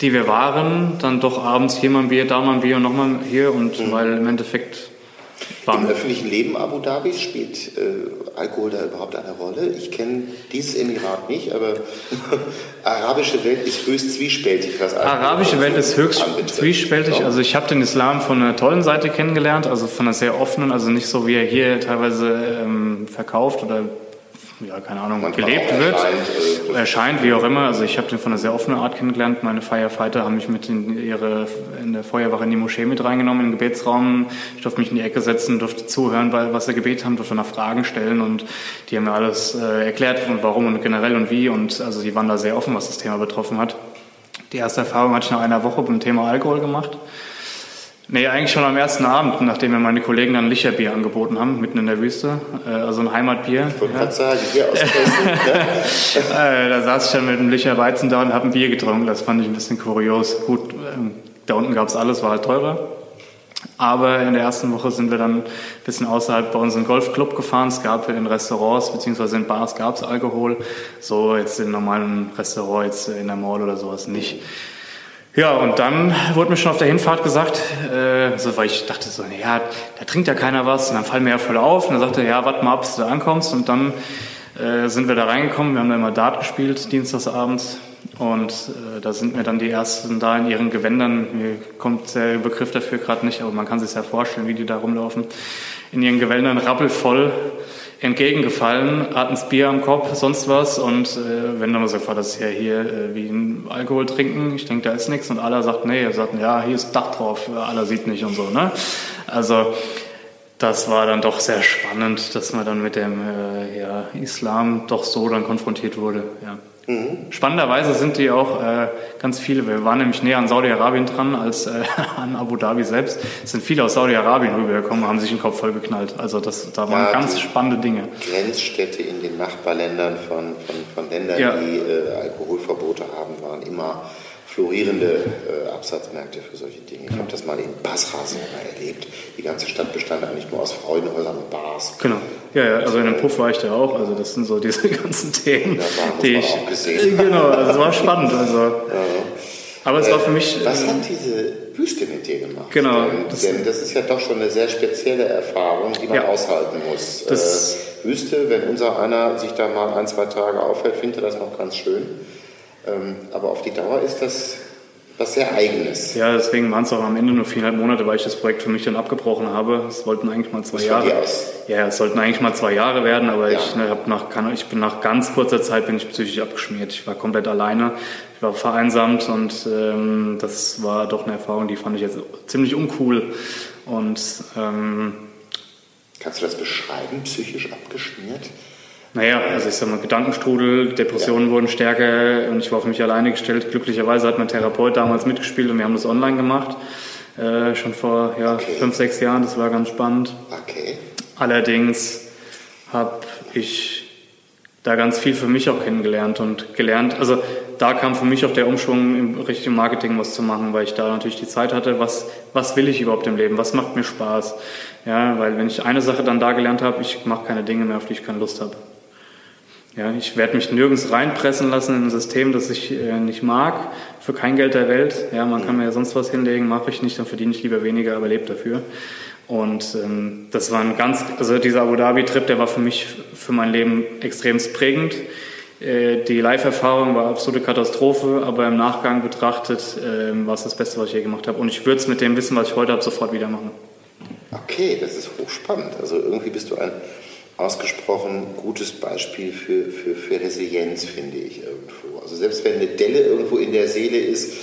die wir waren, dann doch abends hier mal ein Bier, da mal ein Bier und nochmal hier und mhm. weil im Endeffekt im öffentlichen Leben Abu Dhabis spielt äh, Alkohol da überhaupt eine Rolle? Ich kenne dieses Emirat nicht, aber arabische Welt ist höchst zwiespältig. Was arabische Welt ist höchst anbetrifft. zwiespältig. Also ich habe den Islam von einer tollen Seite kennengelernt, also von einer sehr offenen, also nicht so wie er hier teilweise ähm, verkauft oder ja, keine Ahnung, Manchmal gelebt wird, erscheint, äh, erscheint, wie auch immer. Also ich habe den von einer sehr offenen Art kennengelernt. Meine Firefighter haben mich mit in ihre in der Feuerwache in die Moschee mit reingenommen, in den Gebetsraum. Ich durfte mich in die Ecke setzen, durfte zuhören, was sie gebet haben, durfte nach Fragen stellen und die haben mir alles äh, erklärt, und warum und generell und wie. Und also die waren da sehr offen, was das Thema betroffen hat. Die erste Erfahrung hatte ich nach einer Woche beim Thema Alkohol gemacht. Nee, eigentlich schon am ersten Abend, nachdem mir meine Kollegen dann Licherbier angeboten haben, mitten in der Wüste. Äh, also ein Heimatbier. Ich wollte gerade sagen, Bier aus Hessen. äh, da saß ich dann mit einem Licherweizen da und habe ein Bier getrunken. Das fand ich ein bisschen kurios. Gut, ähm, da unten gab es alles, war halt teurer. Aber in der ersten Woche sind wir dann ein bisschen außerhalb bei unserem Golfclub gefahren. Es gab in Restaurants bzw. in Bars gab es Alkohol. So jetzt in normalen Restaurants, jetzt in der Mall oder sowas nicht. Ja, und dann wurde mir schon auf der Hinfahrt gesagt, äh, so, weil ich dachte so, ja, da trinkt ja keiner was und dann fallen mir ja voll auf. Und dann sagte er, ja, warte mal ab, bis du da ankommst. Und dann äh, sind wir da reingekommen, wir haben da immer Dart gespielt, dienstagsabends. Und äh, da sind mir dann die Ersten da in ihren Gewändern, mir kommt der Begriff dafür gerade nicht, aber man kann sich ja vorstellen, wie die da rumlaufen, in ihren Gewändern rappelvoll entgegengefallen, hatten Bier am Kopf, sonst was. Und äh, wenn dann so war das ja hier äh, wie ein Alkohol trinken, ich denke, da ist nichts. Und aller sagt, nee, er sagt, ja, hier ist Dach drauf, aller sieht nicht und so. Ne? Also das war dann doch sehr spannend, dass man dann mit dem äh, ja, Islam doch so dann konfrontiert wurde. Ja. Mhm. Spannenderweise sind die auch äh, ganz viele, wir waren nämlich näher an Saudi-Arabien dran als äh, an Abu Dhabi selbst. Es sind viele aus Saudi-Arabien rübergekommen, haben sich den Kopf voll geknallt. Also das, da waren ja, ganz spannende Dinge. Grenzstädte in den Nachbarländern von, von, von Ländern, ja. die äh, Alkoholverbote haben, waren immer florierende äh, Absatzmärkte für solche Dinge. Ich habe das mal in Basra so mal erlebt. Die ganze Stadt bestand eigentlich nur aus Freudenhäusern und Bars. Genau. Ja, ja, also in einem Puff war ich da auch. Also das sind so diese ganzen Themen, ja, die ich auch gesehen. Genau, also es war spannend. Also. Ja. Aber es äh, war für mich. Was hat diese Wüste mit dir gemacht? Genau. Denn das, denn das ist ja doch schon eine sehr spezielle Erfahrung, die man ja, aushalten muss. Das, äh, Wüste, wenn unser einer sich da mal ein, zwei Tage aufhält, findet er das noch ganz schön. Ähm, aber auf die Dauer ist das was sehr Eigenes. Ja, deswegen waren es auch am Ende nur viereinhalb Monate, weil ich das Projekt für mich dann abgebrochen habe. Es wollten eigentlich mal zwei das Jahre. Ja, es sollten eigentlich mal zwei Jahre werden, aber ja. ich, ne, hab nach, ich bin nach ganz kurzer Zeit bin ich psychisch abgeschmiert. Ich war komplett alleine, ich war vereinsamt und ähm, das war doch eine Erfahrung, die fand ich jetzt ziemlich uncool. Und ähm, kannst du das beschreiben, psychisch abgeschmiert? Naja, also ich sag mal, Gedankenstrudel, Depressionen ja. wurden stärker und ich war auf mich alleine gestellt. Glücklicherweise hat mein Therapeut damals mitgespielt und wir haben das online gemacht. Äh, schon vor ja, okay. fünf, sechs Jahren, das war ganz spannend. Okay. Allerdings habe ich da ganz viel für mich auch kennengelernt und gelernt. Also da kam für mich auch der Umschwung im richtigen Marketing was zu machen, weil ich da natürlich die Zeit hatte, was, was will ich überhaupt im Leben, was macht mir Spaß. Ja, weil wenn ich eine Sache dann da gelernt habe, ich mache keine Dinge mehr, auf die ich keine Lust habe. Ja, ich werde mich nirgends reinpressen lassen in ein System, das ich äh, nicht mag, für kein Geld der Welt. Ja, man kann mir ja sonst was hinlegen, mache ich nicht, dann verdiene ich lieber weniger, aber lebe dafür. Und ähm, das war ein ganz, also dieser Abu Dhabi-Trip, der war für mich, für mein Leben extremst prägend. Äh, die Live-Erfahrung war absolute Katastrophe, aber im Nachgang betrachtet äh, war es das Beste, was ich je gemacht habe. Und ich würde es mit dem Wissen, was ich heute habe, sofort wieder machen. Okay, das ist hochspannend. Also irgendwie bist du ein ausgesprochen gutes Beispiel für, für, für Resilienz, finde ich irgendwo. Also selbst wenn eine Delle irgendwo in der Seele ist,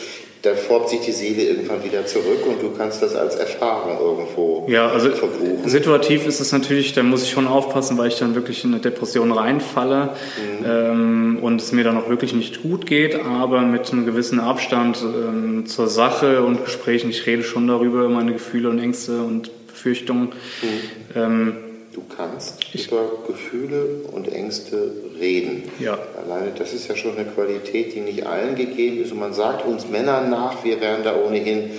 dann formt sich die Seele irgendwann wieder zurück und du kannst das als Erfahrung irgendwo ja, also verbuchen. Situativ ist es natürlich, da muss ich schon aufpassen, weil ich dann wirklich in eine Depression reinfalle mhm. ähm, und es mir dann auch wirklich nicht gut geht, aber mit einem gewissen Abstand ähm, zur Sache und Gesprächen, ich rede schon darüber, meine Gefühle und Ängste und Befürchtungen. Mhm. Ähm, Du kannst ich über Gefühle und Ängste reden. Ja. Alleine das ist ja schon eine Qualität, die nicht allen gegeben ist. Und man sagt uns Männern nach, wir wären da ohnehin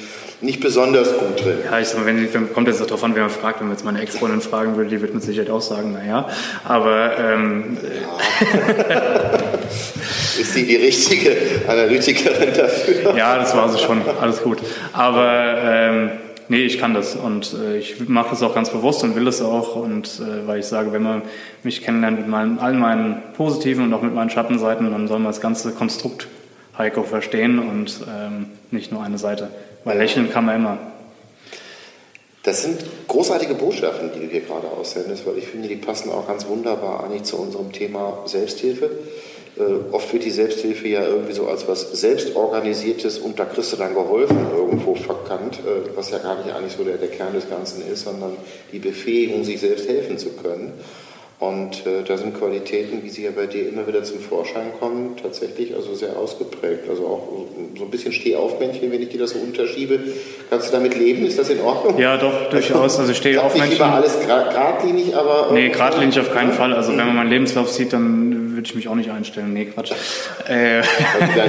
nicht besonders gut drin. Ja, ich sag mal, wenn, kommt jetzt darauf an, wer man fragt. Wenn man jetzt meine Ex-Freundin fragen würde, die wird mit Sicherheit auch sagen, naja. Aber ähm, ja. ist sie die richtige Analytikerin dafür? Ja, das war sie schon. Alles gut. Aber ähm, Nee, ich kann das und äh, ich mache das auch ganz bewusst und will es auch und äh, weil ich sage, wenn man mich kennenlernt mit meinen, all meinen positiven und auch mit meinen Schattenseiten, dann soll man das ganze Konstrukt Heiko verstehen und ähm, nicht nur eine Seite, weil lächeln kann man immer. Das sind großartige Botschaften, die du hier gerade aussendest, weil ich finde, die passen auch ganz wunderbar eigentlich zu unserem Thema Selbsthilfe. Äh, oft wird die Selbsthilfe ja irgendwie so als was Selbstorganisiertes und da kriegst du dann geholfen irgendwo verkannt, äh, was ja gar nicht eigentlich so der, der Kern des Ganzen ist, sondern die Befähigung, sich selbst helfen zu können. Und äh, da sind Qualitäten, wie sie ja bei dir immer wieder zum Vorschein kommen, tatsächlich also sehr ausgeprägt. Also auch so ein bisschen Stehaufmännchen, wenn ich dir das so unterschiebe. Kannst du damit leben? Ist das in Ordnung? Ja, doch, durchaus. Also Stehaufmännchen. Nicht immer alles geradlinig, aber... Nee, geradlinig auf keinen Fall. Also wenn man meinen Lebenslauf sieht, dann würde ich mich auch nicht einstellen. Nee, Quatsch. Äh.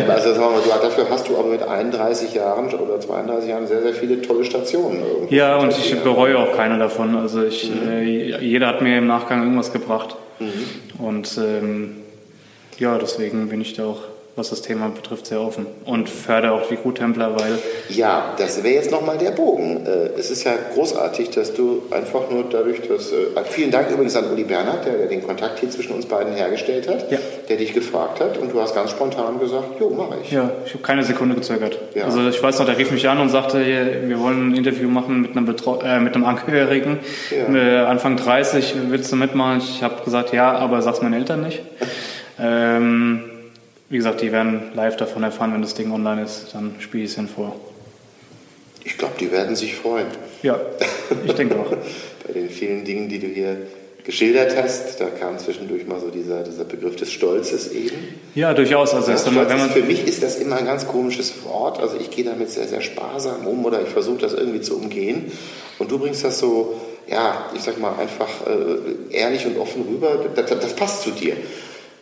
Also, sagen wir, mal, dafür hast du aber mit 31 Jahren oder 32 Jahren sehr, sehr viele tolle Stationen. Ja, und ich bereue auch keine davon. Also ich, mhm. äh, jeder hat mir im Nachgang irgendwas gebracht. Mhm. Und ähm, ja, deswegen bin ich da auch was das Thema betrifft, sehr offen und fördere auch die Guttempler, weil... Ja, das wäre jetzt nochmal der Bogen. Äh, es ist ja großartig, dass du einfach nur dadurch, dass... Äh, vielen Dank übrigens an Uli Bernhard, der den Kontakt hier zwischen uns beiden hergestellt hat, ja. der dich gefragt hat und du hast ganz spontan gesagt, jo, mache ich. Ja, ich habe keine Sekunde gezögert. Ja. Also ich weiß noch, der rief mich an und sagte, wir wollen ein Interview machen mit einem, Betreu äh, mit einem Angehörigen, ja. Anfang 30, willst du mitmachen? Ich habe gesagt, ja, aber sag's meinen Eltern nicht. ähm, wie gesagt, die werden live davon erfahren, wenn das Ding online ist. Dann spiele ich es ihnen vor. Ich glaube, die werden sich freuen. Ja, ich denke auch. Bei den vielen Dingen, die du hier geschildert hast, da kam zwischendurch mal so dieser, dieser Begriff des Stolzes eben. Ja, durchaus. Also ja, Stolz man für mich ist das immer ein ganz komisches Wort. Also ich gehe damit sehr, sehr sparsam um oder ich versuche das irgendwie zu umgehen. Und du bringst das so, ja, ich sag mal, einfach äh, ehrlich und offen rüber. Das, das passt zu dir.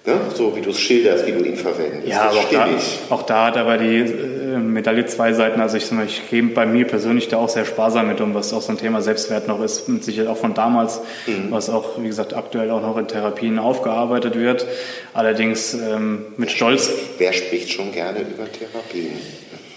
Ne? So wie du es schilderst, wie du ihn verwendest. Ja, aber auch da, auch da, hat aber die äh, Medaille zwei Seiten. Also ich, ich gehe bei mir persönlich da auch sehr sparsam mit um, was auch so ein Thema Selbstwert noch ist, mit Sicherheit auch von damals, mhm. was auch, wie gesagt, aktuell auch noch in Therapien aufgearbeitet wird. Allerdings ähm, mit Stolz. Wer spricht schon gerne über Therapien?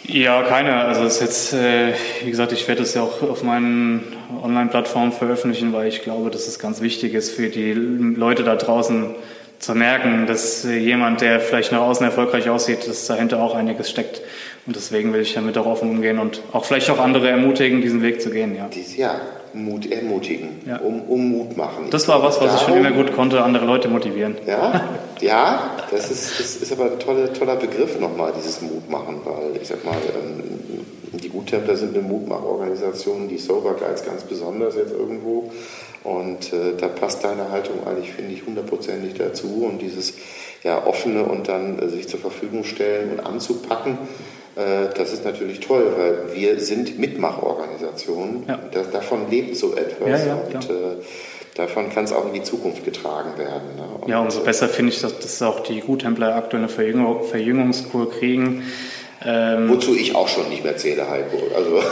Ja, keiner. Also es ist jetzt, äh, wie gesagt, ich werde es ja auch auf meinen Online-Plattformen veröffentlichen, weil ich glaube, dass es ganz wichtig ist für die Leute da draußen, zu merken, dass jemand, der vielleicht nach außen erfolgreich aussieht, dass dahinter auch einiges steckt. Und deswegen will ich damit auch offen umgehen und auch vielleicht auch andere ermutigen, diesen Weg zu gehen. Ja, Dies, ja Mut ermutigen, ja. Um, um Mut machen. Das war was, was Darum, ich schon immer gut konnte, andere Leute motivieren. Ja, ja das ist, das ist aber ein toller, toller Begriff nochmal, dieses Mut machen, weil ich sag mal, ähm, die Guttempler sind eine Mutmachorganisation, die Sober Guides ganz besonders jetzt irgendwo. Und äh, da passt deine Haltung eigentlich, finde ich, hundertprozentig dazu. Und dieses ja, offene und dann äh, sich zur Verfügung stellen und anzupacken, äh, das ist natürlich toll, weil wir sind Mitmachorganisationen. Ja. Das, davon lebt so etwas. Ja, ja, und äh, davon kann es auch in die Zukunft getragen werden. Ne? ja, umso besser finde ich, dass, dass auch die Guttempler aktuell eine Verjüngung, Verjüngungskur kriegen ähm, Wozu ich auch schon nicht mehr zähle, Heiko. Also.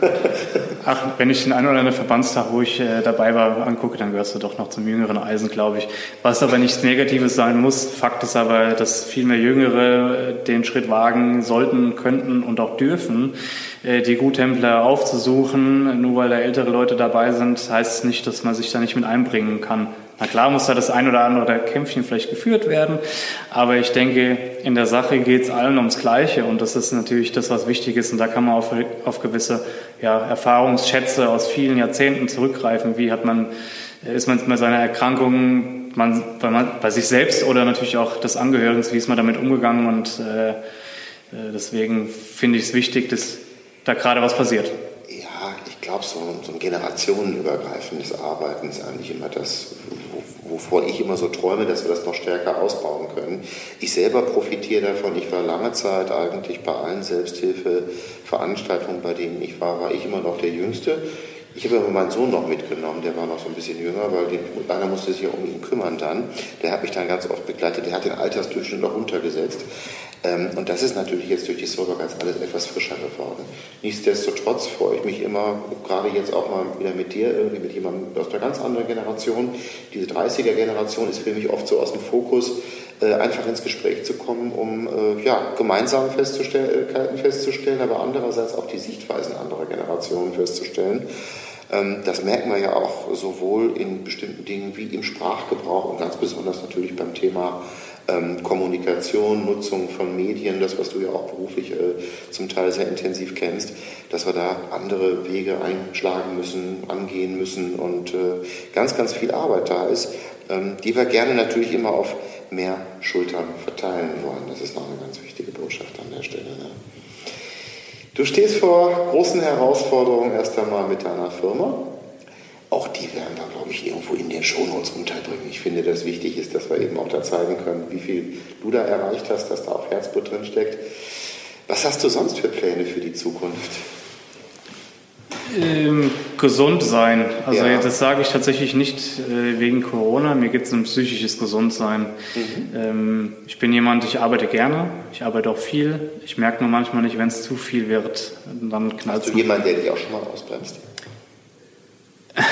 Ach, wenn ich den einen oder anderen Verbandstag, wo ich äh, dabei war, angucke, dann gehörst du doch noch zum jüngeren Eisen, glaube ich. Was aber nichts Negatives sein muss. Fakt ist aber, dass viel mehr Jüngere äh, den Schritt wagen sollten, könnten und auch dürfen, äh, die Guttempler aufzusuchen. Nur weil da ältere Leute dabei sind, heißt es nicht, dass man sich da nicht mit einbringen kann. Na klar muss da das ein oder andere Kämpfchen vielleicht geführt werden, aber ich denke, in der Sache geht es allen ums Gleiche und das ist natürlich das, was wichtig ist und da kann man auf, auf gewisse ja, Erfahrungsschätze aus vielen Jahrzehnten zurückgreifen. Wie hat man, ist man mit seiner Erkrankung man, bei, man, bei sich selbst oder natürlich auch des Angehörigen, wie ist man damit umgegangen und äh, äh deswegen finde ich es wichtig, dass da gerade was passiert glaube, so, so, ein generationenübergreifendes Arbeiten ist eigentlich immer das, wovor ich immer so träume, dass wir das noch stärker ausbauen können. Ich selber profitiere davon. Ich war lange Zeit eigentlich bei allen Selbsthilfeveranstaltungen, bei denen ich war, war ich immer noch der Jüngste. Ich habe aber meinen Sohn noch mitgenommen, der war noch so ein bisschen jünger, weil den, einer musste sich ja um ihn kümmern dann. Der hat mich dann ganz oft begleitet, der hat den Altersdurchschnitt noch runtergesetzt. Ähm, und das ist natürlich jetzt durch die Soberguides alles etwas frischer geworden. Nichtsdestotrotz freue ich mich immer, gerade jetzt auch mal wieder mit dir, irgendwie mit jemandem aus einer ganz anderen Generation. Diese 30er-Generation ist für mich oft so aus dem Fokus, äh, einfach ins Gespräch zu kommen, um äh, ja, gemeinsame Festzustellen, festzustellen, aber andererseits auch die Sichtweisen anderer Generationen festzustellen. Ähm, das merken wir ja auch sowohl in bestimmten Dingen wie im Sprachgebrauch und ganz besonders natürlich beim Thema ähm, Kommunikation, Nutzung von Medien, das, was du ja auch beruflich äh, zum Teil sehr intensiv kennst, dass wir da andere Wege einschlagen müssen, angehen müssen und äh, ganz, ganz viel Arbeit da ist, ähm, die wir gerne natürlich immer auf mehr Schultern verteilen wollen. Das ist noch eine ganz wichtige Botschaft an der Stelle. Ne? Du stehst vor großen Herausforderungen erst einmal mit deiner Firma. Auch die werden wir, glaube ich, irgendwo in den Shownotes unterbringen. Ich finde, dass wichtig ist, dass wir eben auch da zeigen können, wie viel du da erreicht hast, dass da auch Herzblut drin steckt. Was hast du sonst für Pläne für die Zukunft? Ähm, gesund sein. Also ja. das sage ich tatsächlich nicht äh, wegen Corona. Mir geht es um psychisches Gesundsein. Mhm. Ähm, ich bin jemand, ich arbeite gerne, ich arbeite auch viel. Ich merke nur manchmal nicht, wenn es zu viel wird, dann knallt es. Jemanden, der dich auch schon mal ausbremst?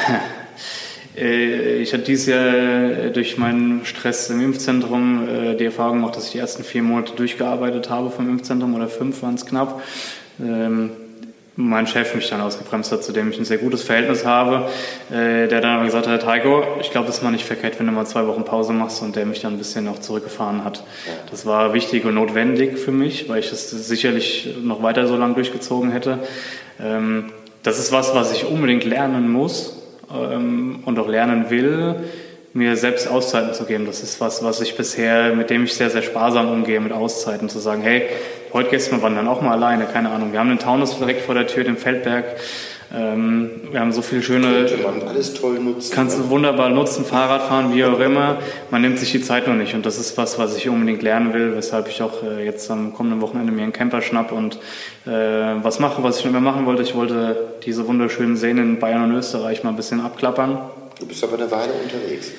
Äh, ich hatte dieses Jahr äh, durch meinen Stress im Impfzentrum äh, die Erfahrung gemacht, dass ich die ersten vier Monate durchgearbeitet habe vom Impfzentrum oder fünf waren es knapp. Ähm, mein Chef mich dann ausgebremst hat, zu dem ich ein sehr gutes Verhältnis habe, der dann aber gesagt hat, Heiko, ich glaube, das ist mal nicht verkehrt, wenn du mal zwei Wochen Pause machst und der mich dann ein bisschen auch zurückgefahren hat. Das war wichtig und notwendig für mich, weil ich das sicherlich noch weiter so lange durchgezogen hätte. Ähm, das ist was, was ich unbedingt lernen muss, ähm, und auch lernen will, mir selbst Auszeiten zu geben. Das ist was, was ich bisher, mit dem ich sehr, sehr sparsam umgehe, mit Auszeiten zu sagen, hey, heute gehst du mal wandern, auch mal alleine, keine Ahnung. Wir haben den Taunus direkt vor der Tür, den Feldberg. Ähm, wir haben so viele schöne. Könnte man alles toll nutzen. Kannst du wunderbar nutzen, Fahrrad fahren, wie auch immer. Man nimmt sich die Zeit noch nicht. Und das ist was, was ich unbedingt lernen will, weshalb ich auch äh, jetzt am kommenden Wochenende mir einen Camper schnapp und äh, was mache, was ich schon immer machen wollte. Ich wollte diese wunderschönen Seen in Bayern und Österreich mal ein bisschen abklappern. Du bist aber eine Weile unterwegs.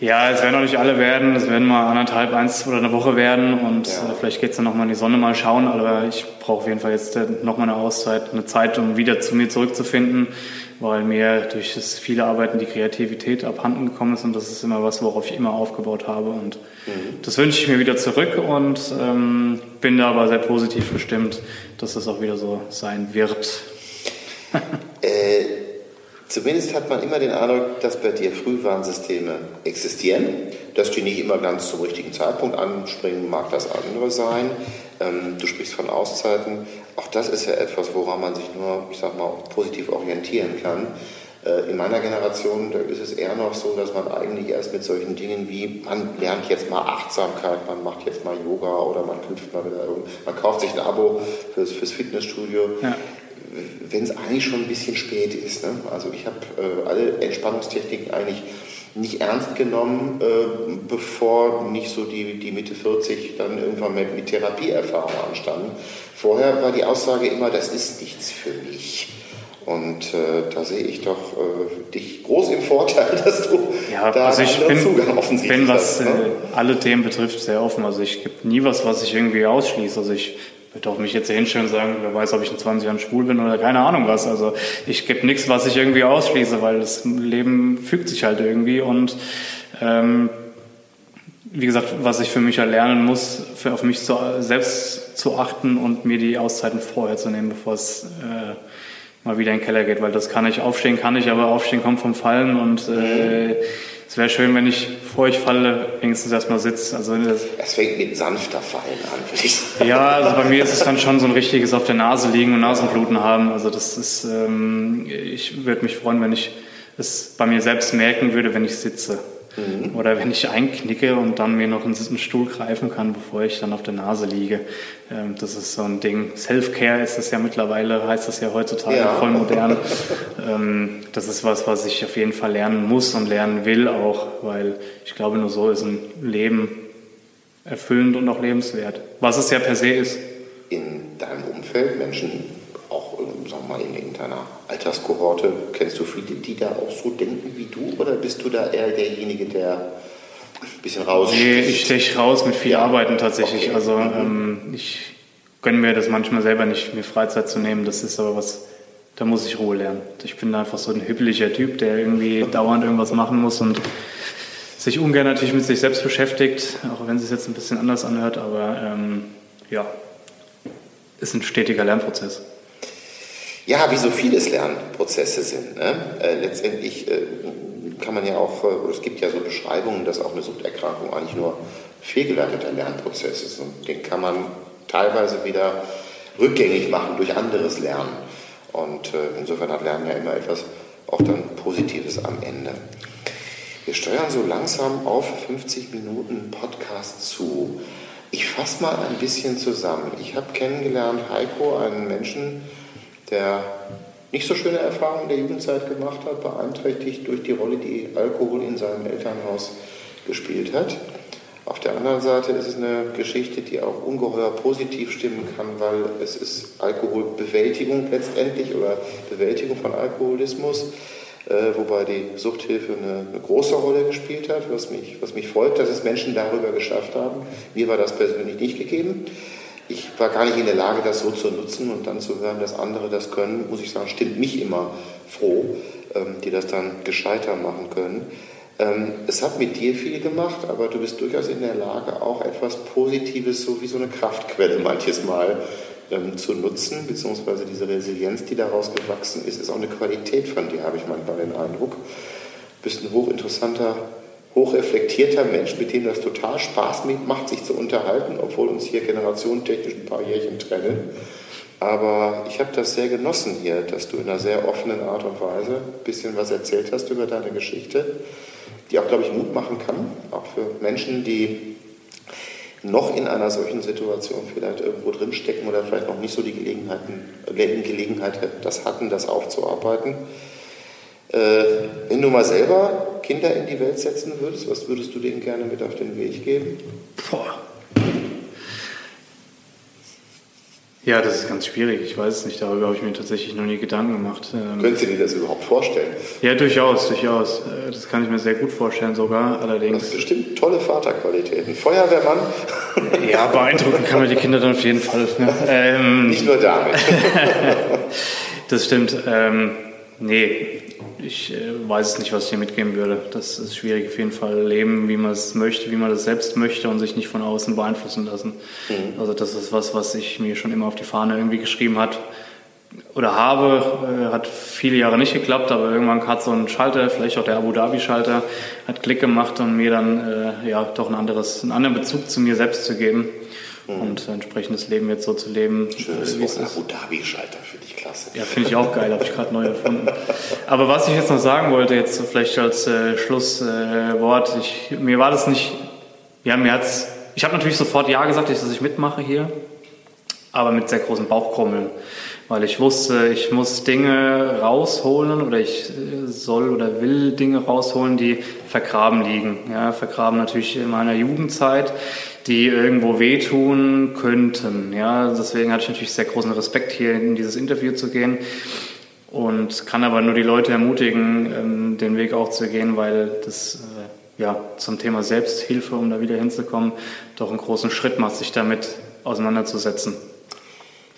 Ja, es werden noch nicht alle werden. Es werden mal anderthalb, eins oder eine Woche werden. Und ja. äh, vielleicht geht's dann noch mal in die Sonne mal schauen. Aber ich brauche auf jeden Fall jetzt äh, noch mal eine Auszeit, eine Zeit, um wieder zu mir zurückzufinden, weil mir durch das viele Arbeiten die Kreativität abhanden gekommen ist. Und das ist immer was, worauf ich immer aufgebaut habe. Und mhm. das wünsche ich mir wieder zurück und ähm, bin da aber sehr positiv gestimmt, dass das auch wieder so sein wird. äh Zumindest hat man immer den Eindruck, dass bei dir Frühwarnsysteme existieren, dass die nicht immer ganz zum richtigen Zeitpunkt anspringen, mag das andere sein. Ähm, du sprichst von Auszeiten. Auch das ist ja etwas, woran man sich nur, ich sag mal, positiv orientieren kann. Äh, in meiner Generation ist es eher noch so, dass man eigentlich erst mit solchen Dingen wie, man lernt jetzt mal Achtsamkeit, man macht jetzt mal Yoga oder man knüpft mal wieder, man kauft sich ein Abo fürs, fürs Fitnessstudio. Ja wenn es eigentlich schon ein bisschen spät ist. Ne? Also ich habe äh, alle Entspannungstechniken eigentlich nicht ernst genommen, äh, bevor nicht so die, die Mitte 40 dann irgendwann mit, mit Therapieerfahrung anstanden. Vorher war die Aussage immer, das ist nichts für mich. Und äh, da sehe ich doch äh, dich groß im Vorteil, dass du ja, da also ich bin, Zugang offensichtlich bin, was hast, ne? Äh, alle Themen betrifft, sehr offen. Also ich gibt nie was, was ich irgendwie ausschließe. Also ich würde auch mich jetzt hinstellen und sagen, wer weiß, ob ich in 20 Jahren schwul bin oder keine Ahnung was. Also ich gebe nichts, was ich irgendwie ausschließe, weil das Leben fügt sich halt irgendwie und ähm, wie gesagt, was ich für mich erlernen muss, für auf mich zu, selbst zu achten und mir die Auszeiten vorher zu nehmen, bevor es äh, mal wieder in den Keller geht, weil das kann ich aufstehen, kann ich, aber aufstehen kommt vom Fallen und äh, es wäre schön, wenn ich, bevor ich falle, wenigstens erstmal sitze. Also es fängt mit sanfter Fallen an, würde ich sagen. Ja, also bei mir ist es dann schon so ein richtiges auf der Nase liegen und Nasenbluten haben. Also das ist, ähm, ich würde mich freuen, wenn ich es bei mir selbst merken würde, wenn ich sitze. Mhm. Oder wenn ich einknicke und dann mir noch einen Stuhl greifen kann, bevor ich dann auf der Nase liege. Ähm, das ist so ein Ding. Self-Care ist es ja mittlerweile, heißt das ja heutzutage ja. voll modern. Ähm, das ist was, was ich auf jeden Fall lernen muss und lernen will auch, weil ich glaube, nur so ist ein Leben erfüllend und auch lebenswert. Was es ja per se ist. In deinem Umfeld Menschen sagen wir mal, in, in deiner Alterskohorte, kennst du viele, die da auch so denken wie du oder bist du da eher derjenige, der ein bisschen raus? Nee, ich steche raus mit viel ja. Arbeiten tatsächlich. Okay. Also mhm. ähm, ich gönne mir das manchmal selber nicht, mir Freizeit zu nehmen. Das ist aber was, da muss ich Ruhe lernen. Ich bin einfach so ein hüppeliger Typ, der irgendwie dauernd irgendwas machen muss und sich ungern natürlich mit sich selbst beschäftigt, auch wenn es sich jetzt ein bisschen anders anhört, aber ähm, ja, ist ein stetiger Lernprozess. Ja, wie so vieles Lernprozesse sind. Ne? Äh, letztendlich äh, kann man ja auch, äh, oder es gibt ja so Beschreibungen, dass auch eine Suchterkrankung eigentlich nur fehlgeleiteter Lernprozess ist. Und den kann man teilweise wieder rückgängig machen durch anderes Lernen. Und äh, insofern hat Lernen ja immer etwas auch dann Positives am Ende. Wir steuern so langsam auf 50 Minuten Podcast zu. Ich fasse mal ein bisschen zusammen. Ich habe kennengelernt Heiko, einen Menschen, der nicht so schöne Erfahrungen der Jugendzeit gemacht hat, beeinträchtigt durch die Rolle, die Alkohol in seinem Elternhaus gespielt hat. Auf der anderen Seite ist es eine Geschichte, die auch ungeheuer positiv stimmen kann, weil es ist Alkoholbewältigung letztendlich oder Bewältigung von Alkoholismus, äh, wobei die Suchthilfe eine, eine, große Rolle gespielt hat, was mich, was mich freut, dass es Menschen darüber geschafft haben. Mir war das persönlich nicht gegeben. Ich war gar nicht in der Lage, das so zu nutzen und dann zu hören, dass andere das können, muss ich sagen, stimmt mich immer froh, ähm, die das dann gescheiter machen können. Ähm, es hat mit dir viel gemacht, aber du bist durchaus in der Lage, auch etwas Positives, so wie so eine Kraftquelle manches Mal ähm, zu nutzen, beziehungsweise diese Resilienz, die daraus gewachsen ist, ist auch eine Qualität von dir, habe ich manchmal den Eindruck. Du bist ein hochinteressanter, hochreflektierter Mensch, mit dem das total Spaß macht, sich zu unterhalten, obwohl uns hier generationentechnisch ein paar Jährchen trennen. Aber ich habe das sehr genossen hier, dass du in einer sehr offenen Art und Weise ein bisschen was erzählt hast über deine Geschichte, die auch, glaube ich, Mut machen kann, auch für Menschen, die noch in einer solchen Situation vielleicht irgendwo drinstecken oder vielleicht noch nicht so die Gelegenheiten, Gelegenheit das hatten, das aufzuarbeiten. Äh, wenn du mal selber Kinder in die Welt setzen würdest, was würdest du denen gerne mit auf den Weg geben? Boah. Ja, das ist ganz schwierig. Ich weiß es nicht. Darüber habe ich mir tatsächlich noch nie Gedanken gemacht. Ähm, Können Sie dir das überhaupt vorstellen? Ja, durchaus, durchaus. Äh, das kann ich mir sehr gut vorstellen sogar. Allerdings. Das sind bestimmt tolle Vaterqualitäten. Feuerwehrmann. Ja, beeindrucken kann man die Kinder dann auf jeden Fall. Ne? Ähm, nicht nur damit. das stimmt. Ähm, nee, ich äh, weiß nicht, was ich hier mitgeben würde. Das ist schwierig auf jeden Fall. Leben, wie man es möchte, wie man das selbst möchte und sich nicht von außen beeinflussen lassen. Mhm. Also das ist was, was ich mir schon immer auf die Fahne irgendwie geschrieben hat oder habe. Äh, hat viele Jahre nicht geklappt, aber irgendwann hat so ein Schalter, vielleicht auch der Abu Dhabi-Schalter, hat Klick gemacht und mir dann äh, ja doch ein anderes, einen anderen Bezug zu mir selbst zu geben. Mhm. Und entsprechendes Leben jetzt so zu leben. Schönes Wort, Abu Dhabi-Schalter, finde ich klasse. Ja, finde ich auch geil, habe ich gerade neu erfunden. Aber was ich jetzt noch sagen wollte, jetzt vielleicht als äh, Schlusswort, äh, mir war das nicht, ja, mir hat's, ich habe natürlich sofort Ja gesagt, dass ich mitmache hier, aber mit sehr großen Bauchkrummeln weil ich wusste, ich muss Dinge rausholen oder ich äh, soll oder will Dinge rausholen, die vergraben liegen. Ja, vergraben natürlich in meiner Jugendzeit, die irgendwo wehtun könnten. Ja, deswegen hatte ich natürlich sehr großen Respekt, hier in dieses Interview zu gehen und kann aber nur die Leute ermutigen, ähm, den Weg auch zu gehen, weil das äh, ja, zum Thema Selbsthilfe, um da wieder hinzukommen, doch einen großen Schritt macht, sich damit auseinanderzusetzen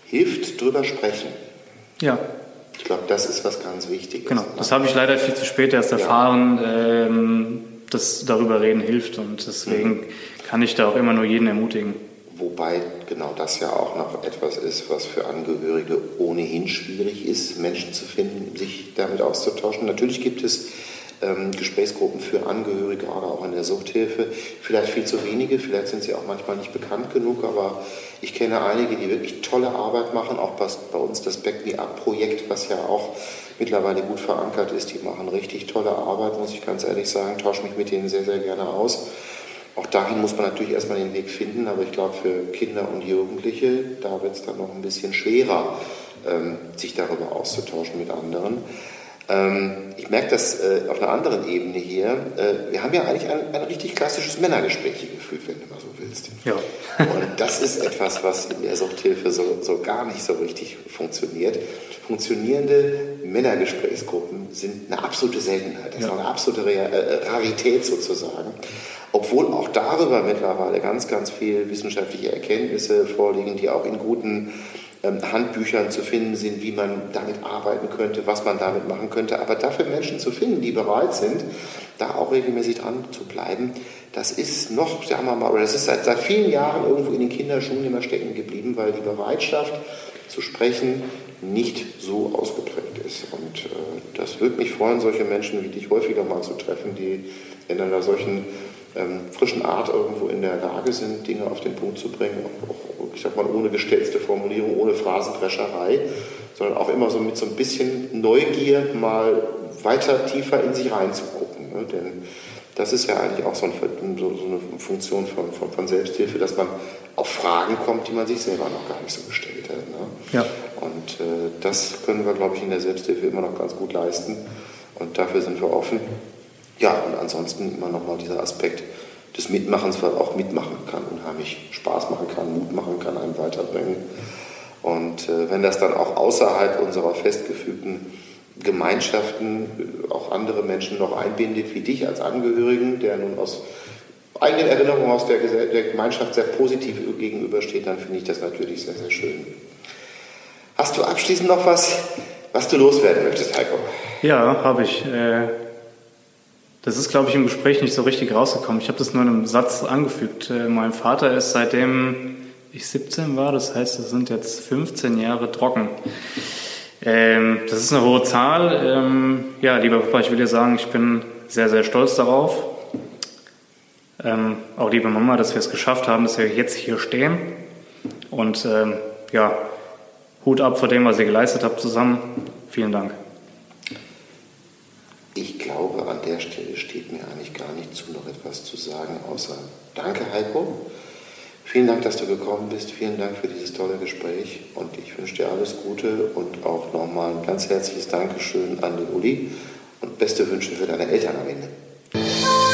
hilft drüber sprechen. Ja. Ich glaube, das ist was ganz Wichtiges. Genau, das habe ich leider viel zu spät erst erfahren, ja. ähm, dass darüber reden hilft und deswegen mhm. kann ich da auch immer nur jeden ermutigen. Wobei genau das ja auch noch etwas ist, was für Angehörige ohnehin schwierig ist, Menschen zu finden, sich damit auszutauschen. Natürlich gibt es ähm, Gesprächsgruppen für Angehörige, gerade auch in der Suchthilfe. Vielleicht viel zu wenige, vielleicht sind sie auch manchmal nicht bekannt genug, aber ich kenne einige, die wirklich tolle Arbeit machen, auch bei uns das Back Me Up Projekt, was ja auch mittlerweile gut verankert ist, die machen richtig tolle Arbeit, muss ich ganz ehrlich sagen, tausche mich mit denen sehr, sehr gerne aus. Auch dahin muss man natürlich erstmal den Weg finden, aber ich glaube, für Kinder und Jugendliche, da wird es dann noch ein bisschen schwerer, ähm, sich darüber auszutauschen mit anderen. Ähm, ich merke das äh, auf einer anderen Ebene hier. Äh, wir haben ja eigentlich ein, ein richtig klassisches Männergespräch hier geführt, wenn du mal so willst. Ja. Und das ist etwas, was in der Suchthilfe so, so gar nicht so richtig funktioniert. Funktionierende Männergesprächsgruppen sind eine absolute Seltenheit. Das ja. ist eine absolute äh, Rarität sozusagen. Obwohl auch darüber mittlerweile ganz, ganz viele wissenschaftliche Erkenntnisse vorliegen, die auch in guten Handbüchern zu finden sind, wie man damit arbeiten könnte, was man damit machen könnte. Aber dafür Menschen zu finden, die bereit sind, da auch regelmäßig dran zu bleiben, das ist noch, sagen wir mal, oder das ist seit, seit vielen Jahren irgendwo in den Kinderschuhen immer stecken geblieben, weil die Bereitschaft zu sprechen nicht so ausgeprägt ist. Und äh, das würde mich freuen, solche Menschen wie dich häufiger mal zu treffen, die in einer solchen ähm, frischen Art irgendwo in der Lage sind, Dinge auf den Punkt zu bringen, auch, ich sag mal, ohne gestelzte Formulierung, ohne Phrasenprescherei, sondern auch immer so mit so ein bisschen Neugier mal weiter tiefer in sich reinzugucken. Ne? Denn das ist ja eigentlich auch so, ein, so eine Funktion von, von, von, Selbsthilfe, dass man auf Fragen kommt, die man sich selber noch gar nicht so gestellt hat. Ne? Ja. Und äh, das können wir, glaube ich, in der Selbsthilfe immer noch ganz gut leisten. Und dafür sind wir offen. Ja, und ansonsten immer nochmal dieser Aspekt des Mitmachens, was auch mitmachen kann, unheimlich Spaß machen kann, Mut machen kann, einem weiterbringen. Und äh, wenn das dann auch außerhalb unserer festgefügten Gemeinschaften auch andere Menschen noch einbindet, wie dich als Angehörigen, der nun aus eigenen Erinnerungen aus der, der Gemeinschaft sehr positiv gegenübersteht, dann finde ich das natürlich sehr, sehr schön. Hast du abschließend noch was, was du loswerden möchtest, Heiko? Ja, habe ich. Äh, das ist, glaube ich, im Gespräch nicht so richtig rausgekommen. Ich habe das nur in einem Satz angefügt. Äh, mein Vater ist seitdem ich 17 war, das heißt, es sind jetzt 15 Jahre trocken. Ähm, das ist eine hohe Zahl. Ähm, ja, lieber Papa, ich will dir sagen, ich bin sehr, sehr stolz darauf. Ähm, auch liebe Mama, dass wir es geschafft haben, dass wir jetzt hier stehen. Und ähm, ja, Hut ab vor dem, was ihr geleistet habt zusammen. Vielen Dank. Ich glaube, an der Stelle steht mir eigentlich gar nicht zu, noch etwas zu sagen, außer Danke, Heiko. Vielen Dank, dass du gekommen bist. Vielen Dank für dieses tolle Gespräch. Und ich wünsche dir alles Gute und auch nochmal ein ganz herzliches Dankeschön an den Uli und beste Wünsche für deine Eltern am Ende. Oh,